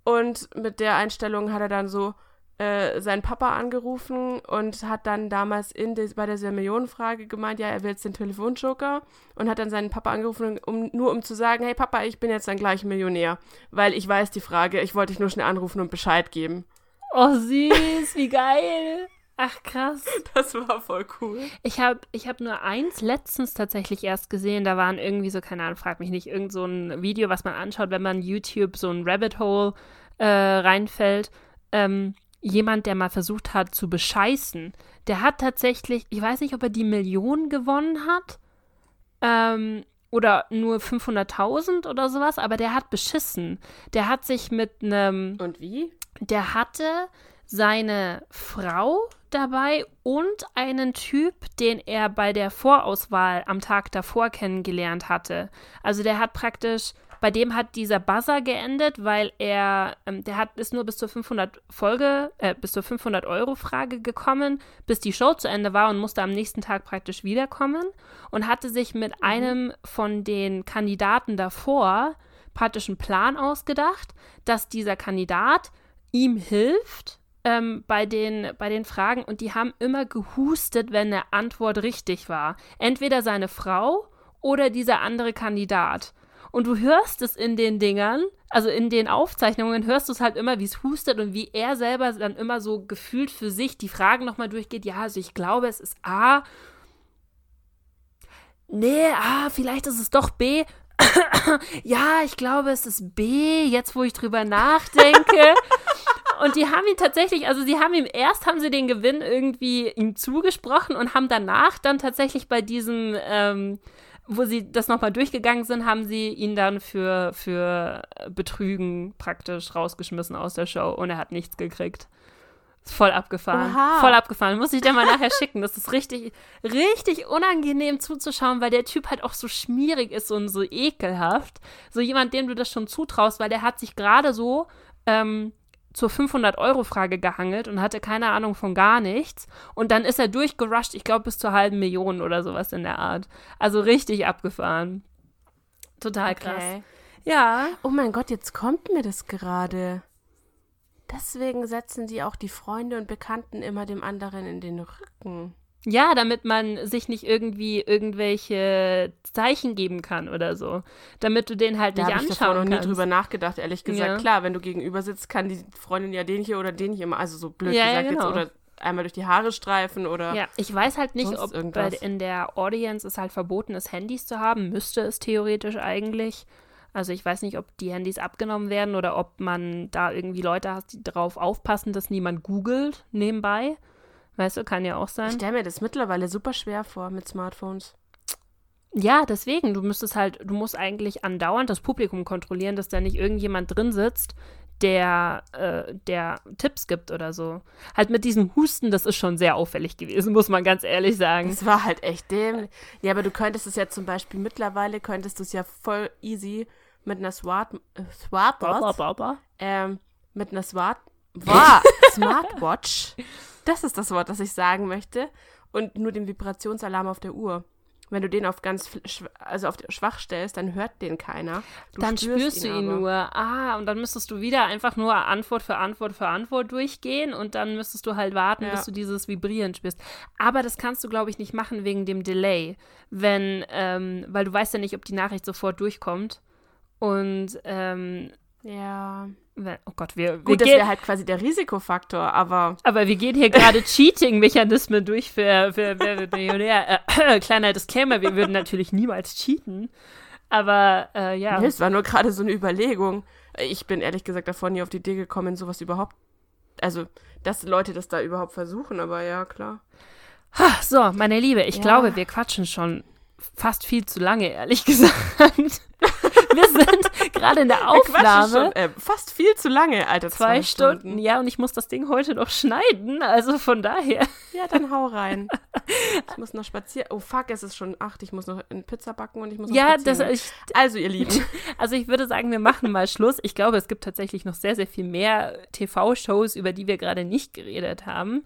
Und mit der Einstellung hat er dann so äh, seinen Papa angerufen und hat dann damals in des, bei dieser Millionenfrage gemeint, ja, er will jetzt den Telefonjoker und hat dann seinen Papa angerufen, um, nur um zu sagen, hey Papa, ich bin jetzt dann gleich Millionär, weil ich weiß die Frage, ich wollte dich nur schnell anrufen und Bescheid geben. Oh, süß, wie geil. Ach, krass. Das war voll cool. Ich habe ich hab nur eins letztens tatsächlich erst gesehen. Da waren irgendwie so, keine Ahnung, frag mich nicht, irgend so ein Video, was man anschaut, wenn man YouTube so ein Rabbit Hole äh, reinfällt. Ähm, jemand, der mal versucht hat zu bescheißen. Der hat tatsächlich, ich weiß nicht, ob er die Million gewonnen hat. Ähm, oder nur 500.000 oder sowas, aber der hat beschissen. Der hat sich mit einem Und wie? der hatte seine Frau dabei und einen Typ, den er bei der Vorauswahl am Tag davor kennengelernt hatte. Also der hat praktisch, bei dem hat dieser Buzzer geendet, weil er, ähm, der hat, ist nur bis zur 500 Folge, äh, bis zur 500 Euro Frage gekommen, bis die Show zu Ende war und musste am nächsten Tag praktisch wiederkommen und hatte sich mit einem von den Kandidaten davor praktisch einen Plan ausgedacht, dass dieser Kandidat ihm hilft ähm, bei, den, bei den Fragen und die haben immer gehustet, wenn eine Antwort richtig war. Entweder seine Frau oder dieser andere Kandidat. Und du hörst es in den Dingern, also in den Aufzeichnungen, hörst du es halt immer, wie es hustet und wie er selber dann immer so gefühlt für sich die Fragen nochmal durchgeht. Ja, also ich glaube, es ist A. Nee, A, vielleicht ist es doch B. ja, ich glaube, es ist B, jetzt wo ich drüber nachdenke. Und die haben ihn tatsächlich, also sie haben ihm erst haben sie den Gewinn irgendwie ihm zugesprochen und haben danach dann tatsächlich bei diesem, ähm, wo sie das nochmal durchgegangen sind, haben sie ihn dann für, für Betrügen praktisch rausgeschmissen aus der Show und er hat nichts gekriegt. Voll abgefahren. Oha. Voll abgefahren. Muss ich dir mal nachher schicken. Das ist richtig, richtig unangenehm zuzuschauen, weil der Typ halt auch so schmierig ist und so ekelhaft. So jemand, dem du das schon zutraust, weil der hat sich gerade so ähm, zur 500-Euro-Frage gehangelt und hatte keine Ahnung von gar nichts. Und dann ist er durchgerusht, ich glaube, bis zur halben Million oder sowas in der Art. Also richtig abgefahren. Total krass. Okay. Ja. Oh mein Gott, jetzt kommt mir das gerade. Deswegen setzen die auch die Freunde und Bekannten immer dem anderen in den Rücken. Ja, damit man sich nicht irgendwie irgendwelche Zeichen geben kann oder so. Damit du den halt Da nicht habe ich davor anschauen noch nie kannst. drüber nachgedacht, ehrlich gesagt. Ja. Klar, wenn du gegenüber sitzt, kann die Freundin ja den hier oder den hier immer, also so blöd Ja, ja, gesagt genau. jetzt, oder einmal durch die Haare streifen oder. Ja, ich weiß halt nicht, ob irgendwas. in der Audience es halt verboten ist, Handys zu haben. Müsste es theoretisch eigentlich. Also ich weiß nicht, ob die Handys abgenommen werden oder ob man da irgendwie Leute hat, die darauf aufpassen, dass niemand googelt nebenbei. Weißt du, kann ja auch Ich sein. stelle mir das mittlerweile super schwer vor mit Smartphones. Ja, deswegen, du müsstest halt, du musst eigentlich andauernd das Publikum kontrollieren, dass da nicht irgendjemand drin sitzt, der, äh, der Tipps gibt oder so. Halt mit diesem Husten, das ist schon sehr auffällig gewesen, muss man ganz ehrlich sagen. Das war halt echt dämlich. Ja, aber du könntest es ja zum Beispiel mittlerweile, könntest du es ja voll easy mit einer Swat, äh, ähm, mit einer Smart, Wow, Smartwatch. Das ist das Wort, das ich sagen möchte. Und nur den Vibrationsalarm auf der Uhr. Wenn du den auf ganz, also auf schwach stellst, dann hört den keiner. Du dann spürst, du ihn aber. nur. Ah, und dann müsstest du wieder einfach nur Antwort für Antwort für Antwort durchgehen und dann müsstest du halt warten, Ja. bis du dieses Vibrieren spürst. Aber das kannst du, glaube ich, nicht machen wegen dem Delay. Wenn, ähm, weil du weißt ja nicht, ob die Nachricht sofort durchkommt. Und, ähm, Ja. Oh Gott, wir, wir Gut, das gehen, wäre halt quasi der Risikofaktor, aber aber wir gehen hier gerade Cheating-Mechanismen durch für, für, Wer wird Millionär. Äh, kleiner Disclaimer, wir würden natürlich niemals cheaten. Aber, äh, ja. nee, es war nur gerade so eine Überlegung. Ich bin ehrlich gesagt davor nie auf die Idee gekommen, sowas überhaupt. Also, dass Leute das da überhaupt versuchen, aber ja, klar. So, meine Liebe, ich Ja. glaube, wir quatschen schon fast viel zu lange, ehrlich gesagt. Wir sind gerade in der Aufnahme. schon, äh, fast viel zu lange, Alter. Zwei Stunden. ja, und ich muss das Ding heute noch schneiden, also von daher. Ja, dann hau rein. Ich muss noch spazieren. Oh fuck, es ist schon acht. Ich muss noch eine Pizza backen und ich muss noch Ja, das, spazieren. ich, Also, ihr Lieben. also ich würde sagen, wir machen mal Schluss. Ich glaube, es gibt tatsächlich noch sehr, sehr viel mehr TV-Shows, über die wir gerade nicht geredet haben.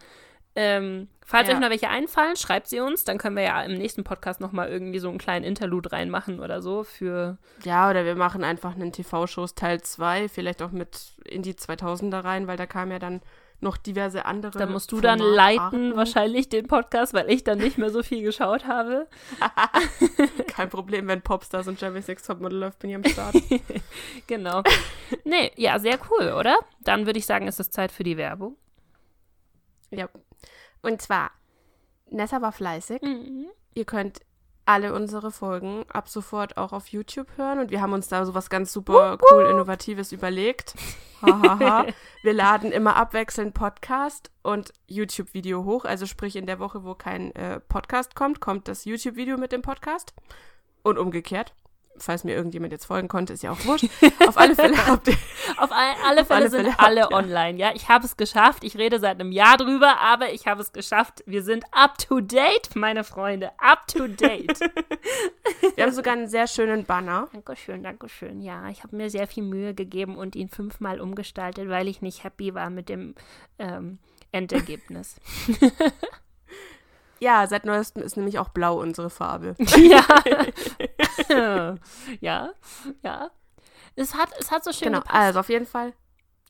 Ähm, falls Ja. euch noch welche einfallen, schreibt sie uns. Dann können wir ja im nächsten Podcast nochmal irgendwie so einen kleinen Interlude reinmachen oder so für Ja, oder wir machen einfach einen TV-Shows Teil 2, vielleicht auch mit in die 2000er rein, weil da kamen ja dann noch diverse andere. Da musst du dann leiten, wahrscheinlich den Podcast, weil ich dann nicht mehr so viel geschaut habe. Kein Problem, wenn Popstars und Jeremy Six Topmodel läuft, bin ich am Start. Genau. Nee, ja, sehr cool, oder? Dann würde ich sagen, ist es Zeit für die Werbung. ja. Und zwar, Nessa war fleißig. Mhm. Ihr könnt alle unsere Folgen ab sofort auch auf YouTube hören und wir haben uns da sowas ganz super cool Innovatives überlegt. Wir laden immer abwechselnd Podcast und YouTube-Video hoch. Also sprich in der Woche, wo kein äh, Podcast kommt, kommt das YouTube-Video mit dem Podcast und umgekehrt. Falls mir irgendjemand jetzt folgen konnte, ist ja auch wurscht. Auf alle Fälle habt ihr Auf all, alle Fälle alle sind Fälle alle habt online, ja. Ich habe es geschafft. Ich rede seit einem Jahr drüber, aber ich habe es geschafft. Wir sind up to date, meine Freunde. Up to date. Wir haben sogar einen sehr schönen Banner. Dankeschön, Dankeschön. Ja, ich habe mir sehr viel Mühe gegeben und ihn fünfmal umgestaltet, weil ich nicht happy war mit dem ähm, Endergebnis. Ja, seit neuestem ist nämlich auch blau unsere Farbe. ja. ja, ja. Es hat, es hat so schön Genau, gepasst. also auf jeden Fall,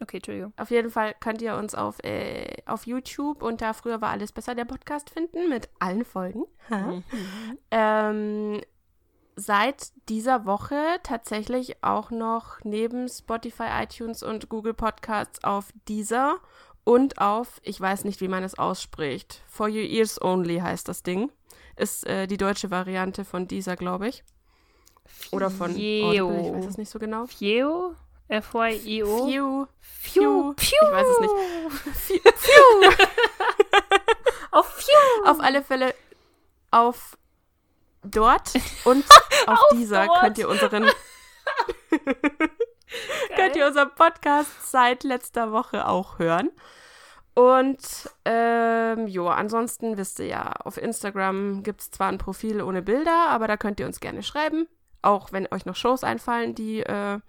Okay, Entschuldigung. auf jeden Fall könnt ihr uns auf, äh, auf YouTube unter Früher war alles besser, der Podcast finden mit allen Folgen. Ha. Ähm, seit dieser Woche tatsächlich auch noch neben Spotify, iTunes und Google Podcasts auf dieser und auf, ich weiß nicht, wie man es ausspricht, For Your Ears Only heißt das Ding. Ist äh, die deutsche Variante von dieser, glaube ich. Oder von Audible, ich weiß es nicht so genau. Fio? F-Y-I-O? Phew. Phew. Phew. Ich weiß es nicht. Phew. Auf Phew. Auf alle Fälle auf dort und auf, dieser dort. könnt ihr unseren könnt ihr unseren Podcast seit letzter Woche auch hören. Und ähm, jo, ansonsten wisst ihr ja, auf Instagram gibt es zwar ein Profil ohne Bilder, aber da könnt ihr uns gerne schreiben. Auch wenn euch noch Shows einfallen, die äh,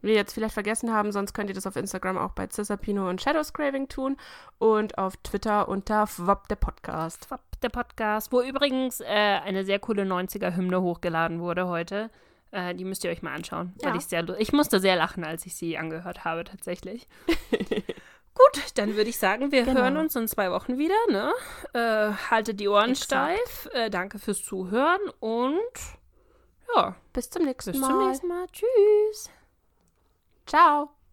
wir jetzt vielleicht vergessen haben, sonst könnt ihr das auf Instagram auch bei Cisapino und Shadows Craving tun und auf Twitter unter Fwop der Podcast. Fwop der Podcast, wo übrigens äh, eine sehr coole 90er-Hymne hochgeladen wurde heute. Äh, die müsst ihr euch mal anschauen. Ja. Weil ich, sehr, ich musste sehr lachen, als ich sie angehört habe, tatsächlich. Gut, dann würde ich sagen, wir Genau. hören uns in zwei Wochen wieder. Ne? Äh, haltet die Ohren Exakt. steif. Äh, danke fürs Zuhören und ja, Bis zum nächsten bis Mal. zum nächsten Mal. Tschüss. Ciao.